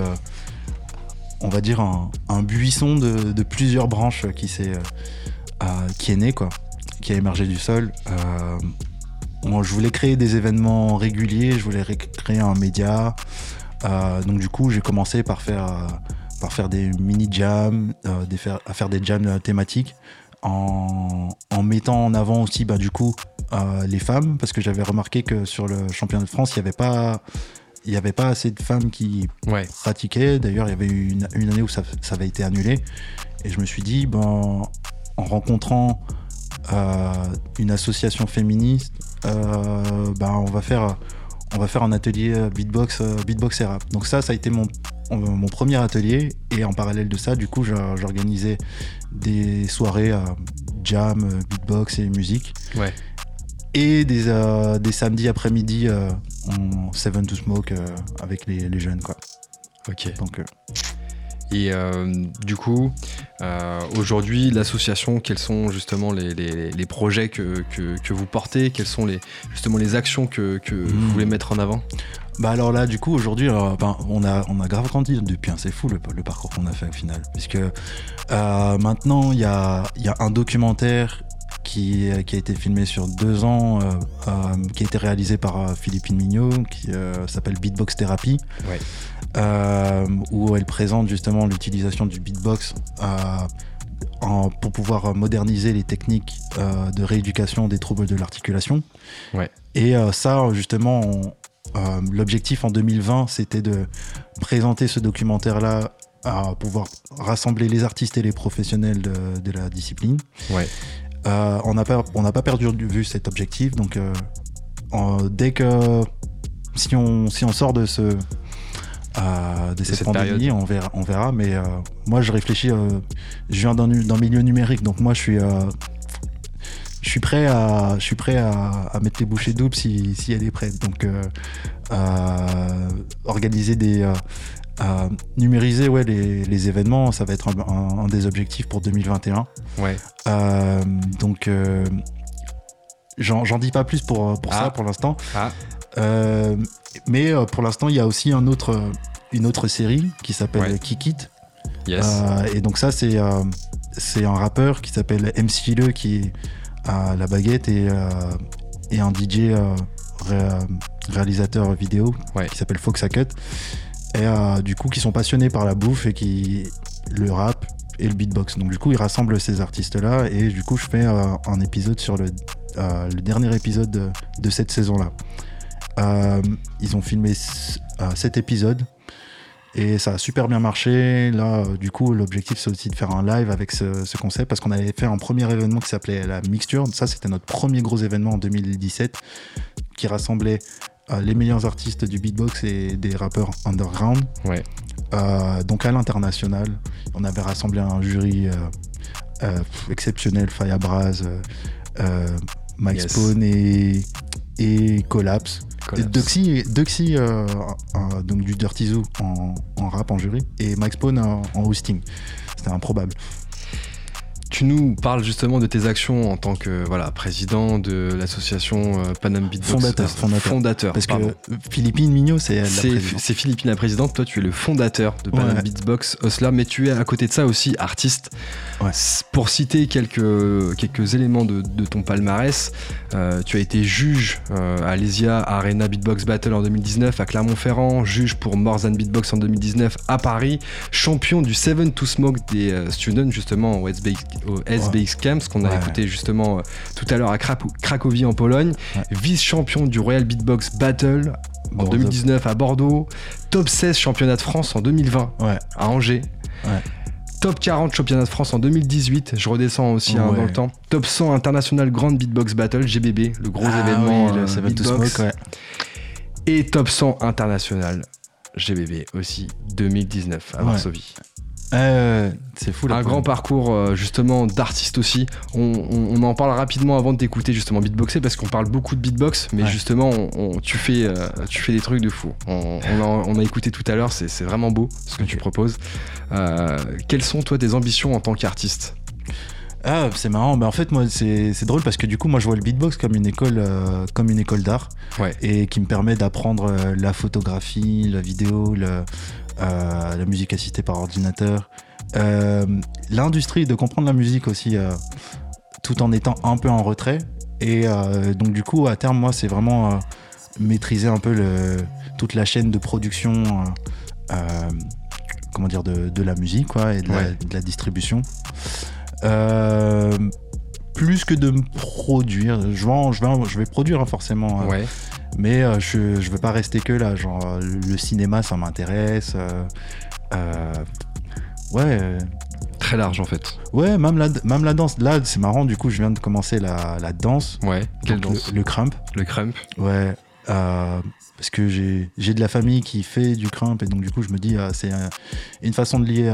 on va dire, un, un buisson de, de plusieurs branches qui, s'est, euh, qui est né, quoi, qui a émergé du sol. Euh, moi, je voulais créer des événements réguliers, je voulais ré- créer un média. Euh, donc, du coup, j'ai commencé par faire, euh, par faire des euh, des faire- à faire des jams euh, thématiques. En, en mettant en avant aussi bah, du coup euh, les femmes parce que j'avais remarqué que sur le championnat de France il n'y avait pas il n'y avait pas assez de femmes qui Ouais. pratiquaient. D'ailleurs, il y avait eu une, une année où ça, ça avait été annulé. Et je me suis dit, ben, en rencontrant euh, une association féministe, euh, ben, on, va faire, on va faire un atelier euh, beatbox, euh, beatbox et rap. Donc ça, ça a été mon, mon premier atelier. Et en parallèle de ça, du coup, j'organisais des soirées euh, jam, beatbox et musique. Ouais. Et des, euh, des samedis après-midi euh, en Seven to Smoke avec les, les jeunes. Quoi. Ok. Donc, Et euh, du coup, euh, aujourd'hui, l'association, quels sont justement les, les- les projets que, que- que vous portez? Quelles sont les, justement les actions que, que vous voulez mettre en avant? Bah alors là, du coup, aujourd'hui, alors, ben, on, a, on a grave grandi depuis. hein, c'est fou le, le parcours qu'on a fait au final. Puisque euh, maintenant, il y a, y a un documentaire qui, qui a été filmé sur deux ans, euh, euh, qui a été réalisé par euh, Philippine Mignot, qui euh, s'appelle Beatbox Therapy, Ouais. Euh, où elle présente justement l'utilisation du beatbox. euh, en- pour pouvoir moderniser les techniques euh, de rééducation des troubles de l'articulation. Ouais. Et ça, justement, on- euh, l'objectif en 2020, c'était de présenter ce documentaire-là à pouvoir rassembler les artistes et les professionnels de, de la discipline. Ouais. Euh, on n'a pas, on n'a pas perdu de vue cet objectif. Donc, euh, dès que si on, si on sort de ce euh, de cette, cette pandémie, on verra, on verra. Mais euh, moi, je réfléchis. euh, je viens d'un milieu numérique, donc moi, je suis euh, je suis prêt à, je suis prêt à, à mettre les bouchées doubles si, si elle est prête. Donc, organiser des. euh, numériser ouais, les, les événements, ça va être un, un- un des objectifs pour 2021. Ouais. Euh, donc, euh, j'en j'en dis pas plus pour, pour Ah. ça pour l'instant. Ah. Mais euh, pour l'instant, il y a aussi un autre, euh, une autre série qui s'appelle Ouais. Kikit. Yes. Euh, et donc ça, c'est c'est un rappeur qui s'appelle MC Le qui a la baguette et, et un DJ ré- réalisateur vidéo Ouais. qui s'appelle Fox Cut. Et du coup, qui sont passionnés par la bouffe et qui le rap et le beatbox. Donc du coup, ils rassemblent ces artistes-là et du coup, je fais euh, un épisode sur le, euh, le dernier épisode de, de cette saison-là. Euh, ils ont filmé s- euh, cet épisode et ça a super bien marché. Là, euh, du coup, l'objectif, c'est aussi de faire un live avec ce, ce concept parce qu'on avait fait un premier événement qui s'appelait la Mixture. Ça, c'était notre premier gros événement en 2017 qui rassemblait euh, les meilleurs artistes du beatbox et des rappeurs underground. Ouais. Euh, donc à l'international, on avait rassemblé un jury euh, exceptionnel, Faya Braz, Mike Yes. Spawn et, et Collapse. Collapse. Duxy, Duxy euh, euh, donc du Dirty Zoo en, en rap, en jury, et Mike Spawn en, en hosting. C'était improbable. Tu nous parles justement de tes actions en tant que voilà, président de l'association euh, Panam Beatbox. Fondateur, euh, fondateur. fondateur, Parce pardon. que Philippine Mignot, c'est la C'est présidente. c'est Philippine la présidente, toi tu es le fondateur de Panam Ouais. Beatbox Osla, mais tu es à côté de ça aussi artiste. Ouais. Pour citer quelques, quelques éléments de, de ton palmarès, euh, tu as été juge euh, à l'Esia Arena Beatbox Battle en 2019, à Clermont-Ferrand, juge pour More Than Beatbox en 2019 à Paris, champion du Seven to Smoke des euh, students justement au au SBX Camps, qu'on a Ouais. écouté justement euh, tout à l'heure à Crac- Cracovie en Pologne, Ouais. vice-champion du Royal Beatbox Battle en Bordeaux. 2019 à Bordeaux, top 16 championnat de France en 2020 Ouais. à Angers. Top 40 championnat de France en 2018, je redescends aussi hein, dans le temps. Top 100 international Grand Beatbox Battle, GBB, le gros Ah événement oui, le euh, beatbox. Smoke. Et top 100 international GBB aussi 2019 à Ouais. Euh, c'est fou là. Un grand parcours euh, justement d'artiste aussi. On, on- on en parle rapidement avant de t'écouter justement beatboxer parce qu'on parle beaucoup de beatbox, mais Ouais. justement on- on- tu, fais, euh, tu fais des trucs de fou. On, a, écouté tout à l'heure, c'est vraiment beau ce que tu proposes. Euh, quelles sont toi tes ambitions en tant qu'artiste? Ah, c'est marrant. Bah, en fait, moi, c'est c'est drôle parce que du coup, moi, je vois le beatbox comme une école, euh, comme une école d'art, Ouais. et qui me permet d'apprendre euh, la photographie, la vidéo, le- euh, la musique assistée par ordinateur, Euh, l'industrie, de comprendre la musique aussi, euh, tout en étant un peu en retrait. Et euh, donc, du coup, à terme, moi, c'est vraiment maîtriser un peu le, toute la chaîne de production. comment dire de, de la musique quoi et de, la, Ouais. de la distribution plus que de me produire je vais, je vais, en- je vais produire hein, forcément. Ouais. Mais euh, je, je veux pas rester que là. Genre, euh, le, cinéma, ça m'intéresse. euh, ouais, Très large en fait. ouais, même la, même la danse. Là, c'est marrant, du coup, je viens de commencer la, la danse. Ouais. Quelle Donc, danse le, le crump. Le crump. Ouais. euh, parce que j'ai j'ai de la famille qui fait du crump et donc du coup je me dis euh, c'est euh, une façon de lier,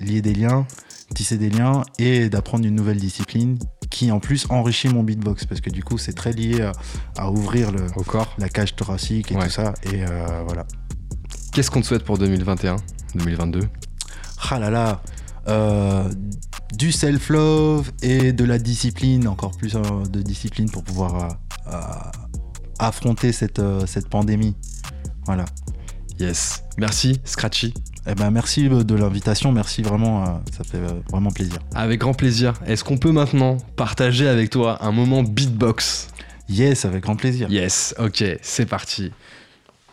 lier des liens, tisser des liens et d'apprendre une nouvelle discipline qui en plus enrichit mon beatbox parce que du coup c'est très lié à, à ouvrir le, Au corps. la cage thoracique et Ouais. tout ça et euh, voilà. Qu'est-ce qu'on te souhaite pour 2021 2022 Ah là là euh, du self-love et de la discipline, encore plus euh, de discipline pour pouvoir euh, euh, affronter cette, euh, cette pandémie. Voilà. Yes. Merci, Scratchy. Eh ben, merci de l'invitation, merci vraiment, euh, ça fait euh, vraiment plaisir. Avec grand plaisir. Est-ce qu'on peut maintenant partager avec toi un moment beatbox? Yes, avec grand plaisir. Yes, ok, c'est parti.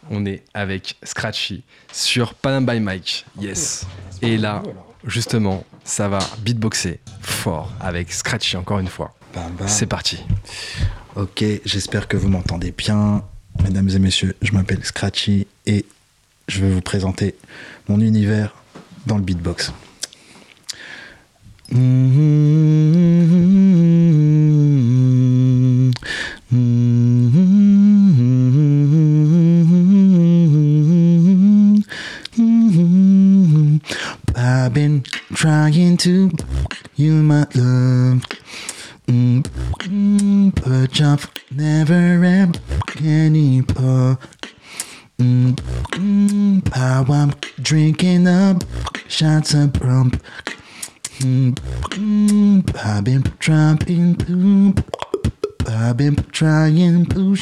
On est avec Scratchy sur Panam by Mike. Yes. Et là, justement, ça va beatboxer fort avec Scratchy encore une fois. Bam, bam. C'est parti. Ok, j'espère que vous m'entendez bien. Mesdames et messieurs, je m'appelle Scratchy et je vais vous présenter mon univers dans le beatbox. I've been trying to you my love. Mm, mm, but I've never had any part. Mm, mm, how I'm drinking up shots of rum. Mm, mm, I've been trying to. I've been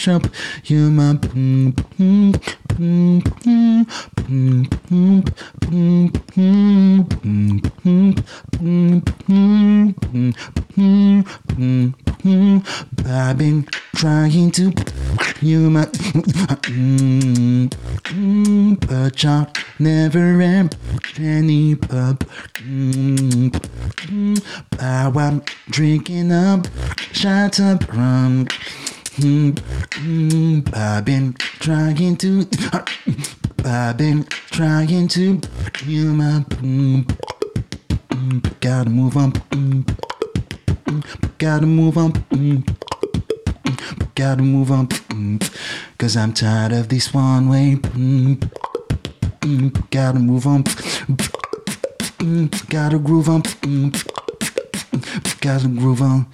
trying to push up you my mm, mm, mm, mm, mm, mm, mm, mm, mm, mm, mm, mm, mm, mm, mm, mm. I've been trying to you my mm, mm, but I never am any pub. Mm, mm, how I'm drinking up shots of trying to. I've been trying to. You my. Gotta move on. Gotta move on. Gotta move on. Cause I'm tired of this one way. Gotta move on. Gotta groove on. Gotta groove on.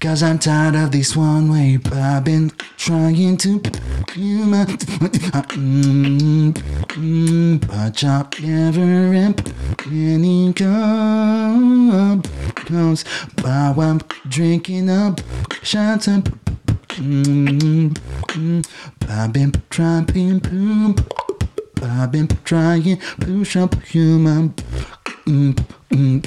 Cause I'm tired of this one way. I've been trying to but I never am any comes while I'm drinking up shots mm, I've been trying to I've been trying push up human. Mm,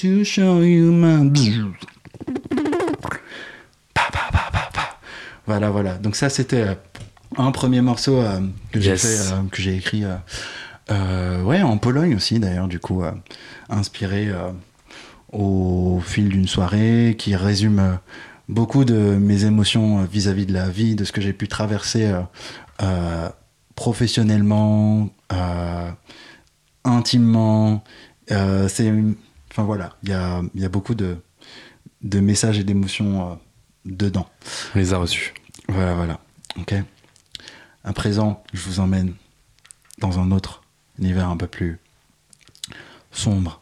to show you my. Voilà, voilà. Donc ça, c'était euh, un premier morceau euh, que j'ai Yes. euh, que j'ai écrit. euh, ouais, en Pologne aussi, d'ailleurs, du coup, inspiré au fil d'une soirée, qui résume beaucoup de mes émotions vis-à-vis de la vie, de ce que j'ai pu traverser professionnellement, intimement. C'est, enfin voilà, il y a, il y a beaucoup de, de messages et d'émotions euh, dedans. On les a reçus. Voilà, voilà. Ok. À présent, je vous emmène dans un autre univers un peu plus sombre.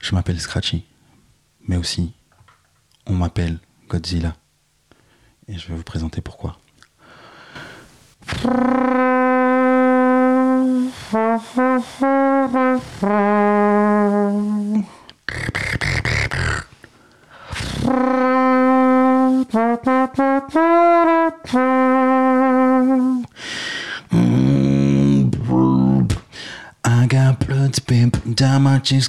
Je m'appelle Scratchy, mais aussi on m'appelle Godzilla. Et je vais vous présenter pourquoi. I got blood spent down my cheeks.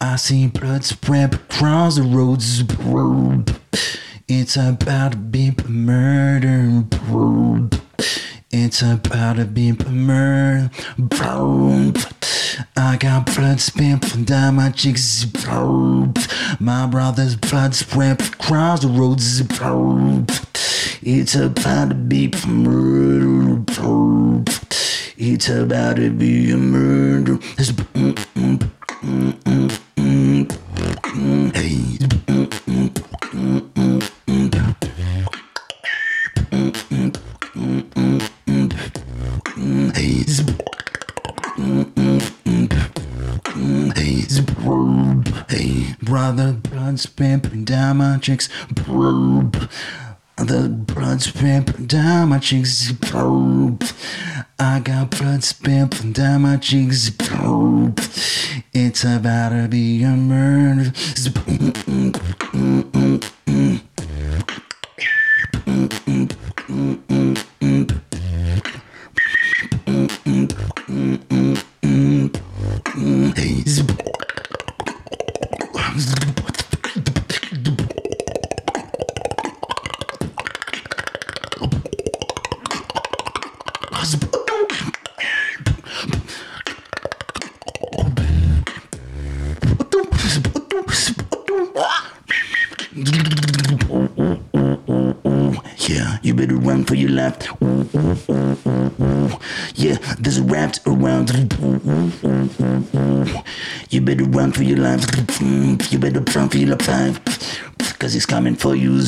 I see blood spread across the roads. It's about to be murder. It's about to be murder. I got blood spent down my cheeks. My brother's blood spread across the roads. It's about to be murder. It's about to be a murder. Mm, mm, mm, hey, brother, blood spamping down my cheeks. The blood spamping down my cheeks. I got blood spamping down my cheeks. It's about to be a murder. Mm-hmm. Better run for your life. Ooh, ooh, ooh. Yeah, there's a raft around. You better run for your life. You better run for your life. Cause he's coming for you.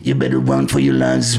You better run for your lives.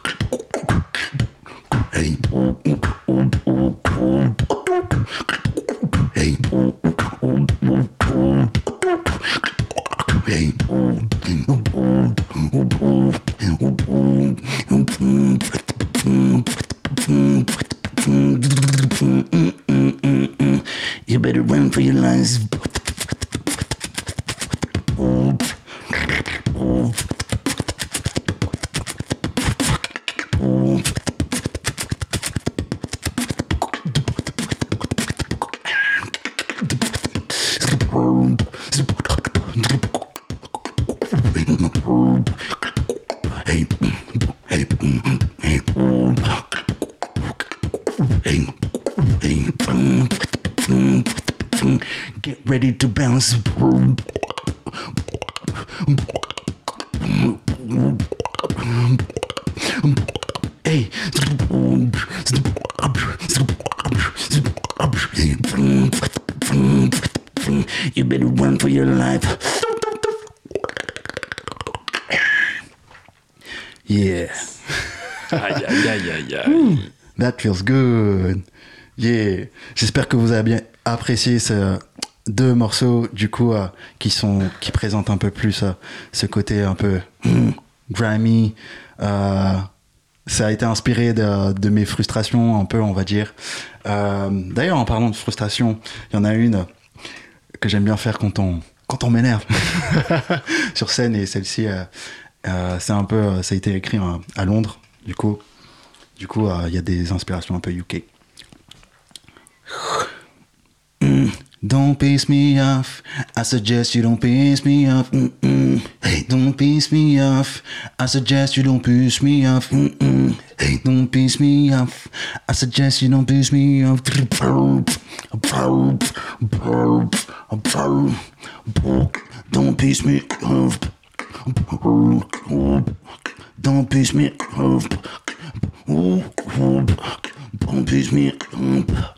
feels good. Yeah. J'espère que vous avez bien apprécié ces deux morceaux du coup euh, qui sont qui présentent un peu plus euh, ce côté un peu hmm, grimy. Euh, ça a été inspiré de, mes frustrations un peu on va dire. D'ailleurs en parlant de frustration, il y en a une que j'aime bien faire quand on quand on m'énerve sur scène et celle-ci c'est un peu ça a été écrit euh, à Londres du coup du coup euh, il y a des inspirations un peu UK. Mm, Don't piss me off. I suggest you don't piss me off. Mm-mm. Hey, don't piss me off. I suggest you don't piss me off. Mm-mm. Hey, don't piss me off. I suggest you don't piss me off. Don't piss me off. Don't piss me off. Don't piss me off.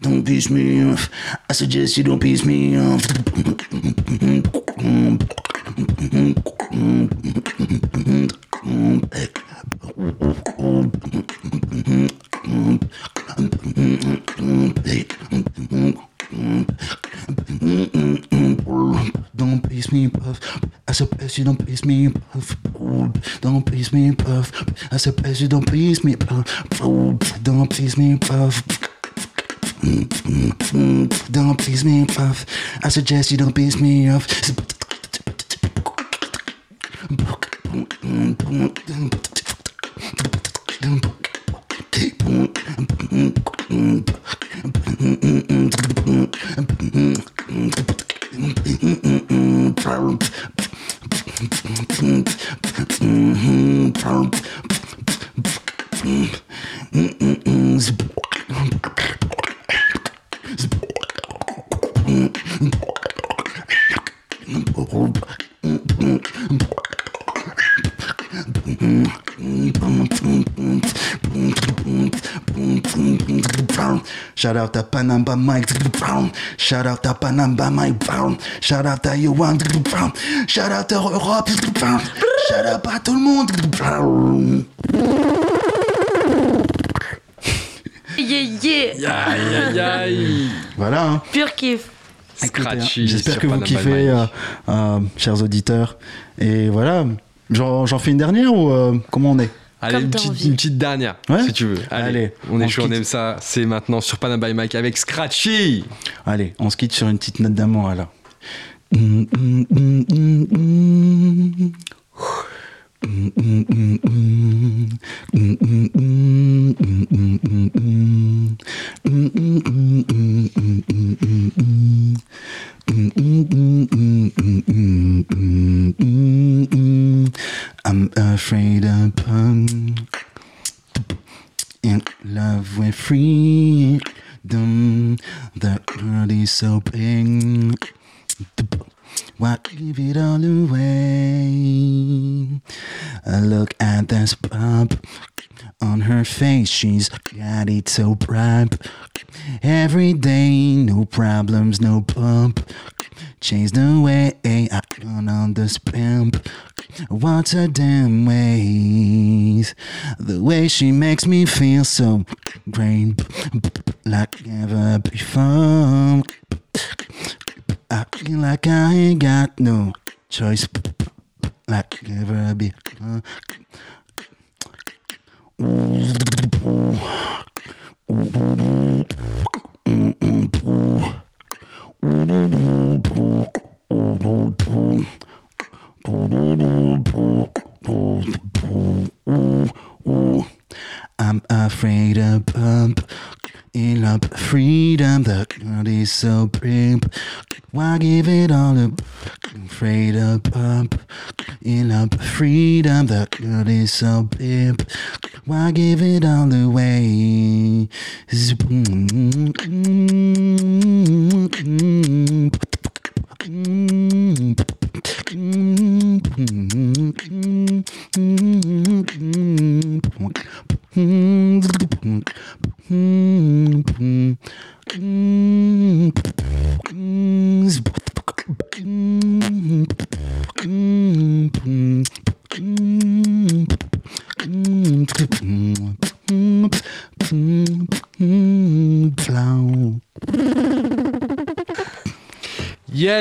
Don't piss me off. I suggest you don't piss me off. Don't piss me, puff. I surpass you, don't piss me, puff. Don't piss me, puff. I surpass you, don't piss me, puff. Don't piss me, puff. Don't piss me, puff. I suggest you don't piss me off. Don't Mm-hmm. Shout out to Panamba Mike Brown. Shout out to Panamba Mike Brown. Shout out to Yohan Brown. Shout out to Europe Brown. Shout out à tout le monde Brown. Yeah, yeah. Aïe aïe aïe. Voilà. hein. Pur kiff. Hein, J'espère que vous kiffez, euh, euh, chers auditeurs. Et voilà. J'en fais une dernière ou euh, comment on est? Allez, une petite, dernière, si tu veux. Allez, on est chaud, on, aime ça. C'est maintenant sur Panama by Mike avec Scratchy. Allez, on se quitte sur une petite note d'amour, alors. I'm afraid of um, in love with freedom. The world is so big. Why give it all away? Look at this bump on her face. She's got it so bright. Every day, no problems, no bump. Change the way I run on this pimp. What's her damn ways? The way she makes me feel so great, like never before. I feel like I ain't got no choice, like never before. I'm afraid of bump in up freedom. The God is so brave. Why give it all up? Afraid of bump in up freedom. The God is so big. Why give it all away?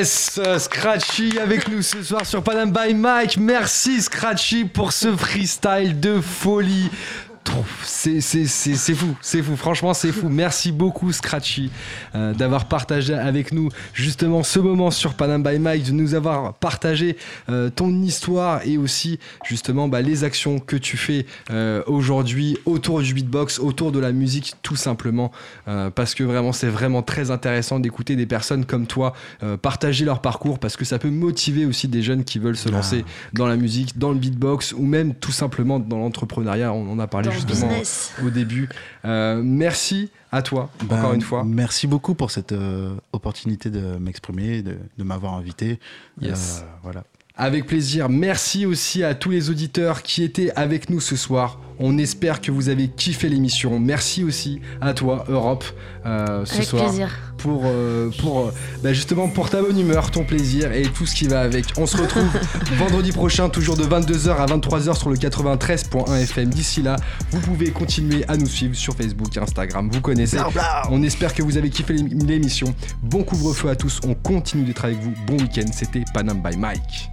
Euh, Scratchy avec nous ce soir sur Panam by Mike. Merci Scratchy pour ce freestyle de folie. C'est c'est- c'est- c'est fou, c'est fou, franchement c'est fou. Merci beaucoup Scratchy euh, d'avoir partagé avec nous justement ce moment sur Panam by Mike, de nous avoir partagé euh, ton histoire et aussi justement bah, les actions que tu fais euh, aujourd'hui autour du beatbox, autour de la musique tout simplement. Euh, parce que vraiment c'est vraiment très intéressant d'écouter des personnes comme toi euh, partager leur parcours parce que ça peut motiver aussi des jeunes qui veulent se lancer dans la musique, dans le beatbox ou même tout simplement dans l'entrepreneuriat. On en a parlé Dans justement au début. Euh, merci à toi Ben, encore une fois. Merci beaucoup pour cette euh, opportunité de m'exprimer, de, de m'avoir invité. Yes. Euh, voilà. Avec plaisir. Merci aussi à tous les auditeurs qui étaient avec nous ce soir. On espère que vous avez kiffé l'émission. Merci aussi à toi, Europe, euh, ce Avec soir. plaisir. pour, euh, pour euh, bah, justement pour ta bonne humeur, ton plaisir et tout ce qui va avec. On se retrouve vendredi prochain, toujours de 22h à 23h sur le 93.1 FM. D'ici là, vous pouvez continuer à nous suivre sur Facebook et Instagram. Vous connaissez. On espère que vous avez kiffé l'ém- l'émission. Bon couvre-feu à tous. On continue d'être avec vous. Bon week-end. C'était Panam by Mike.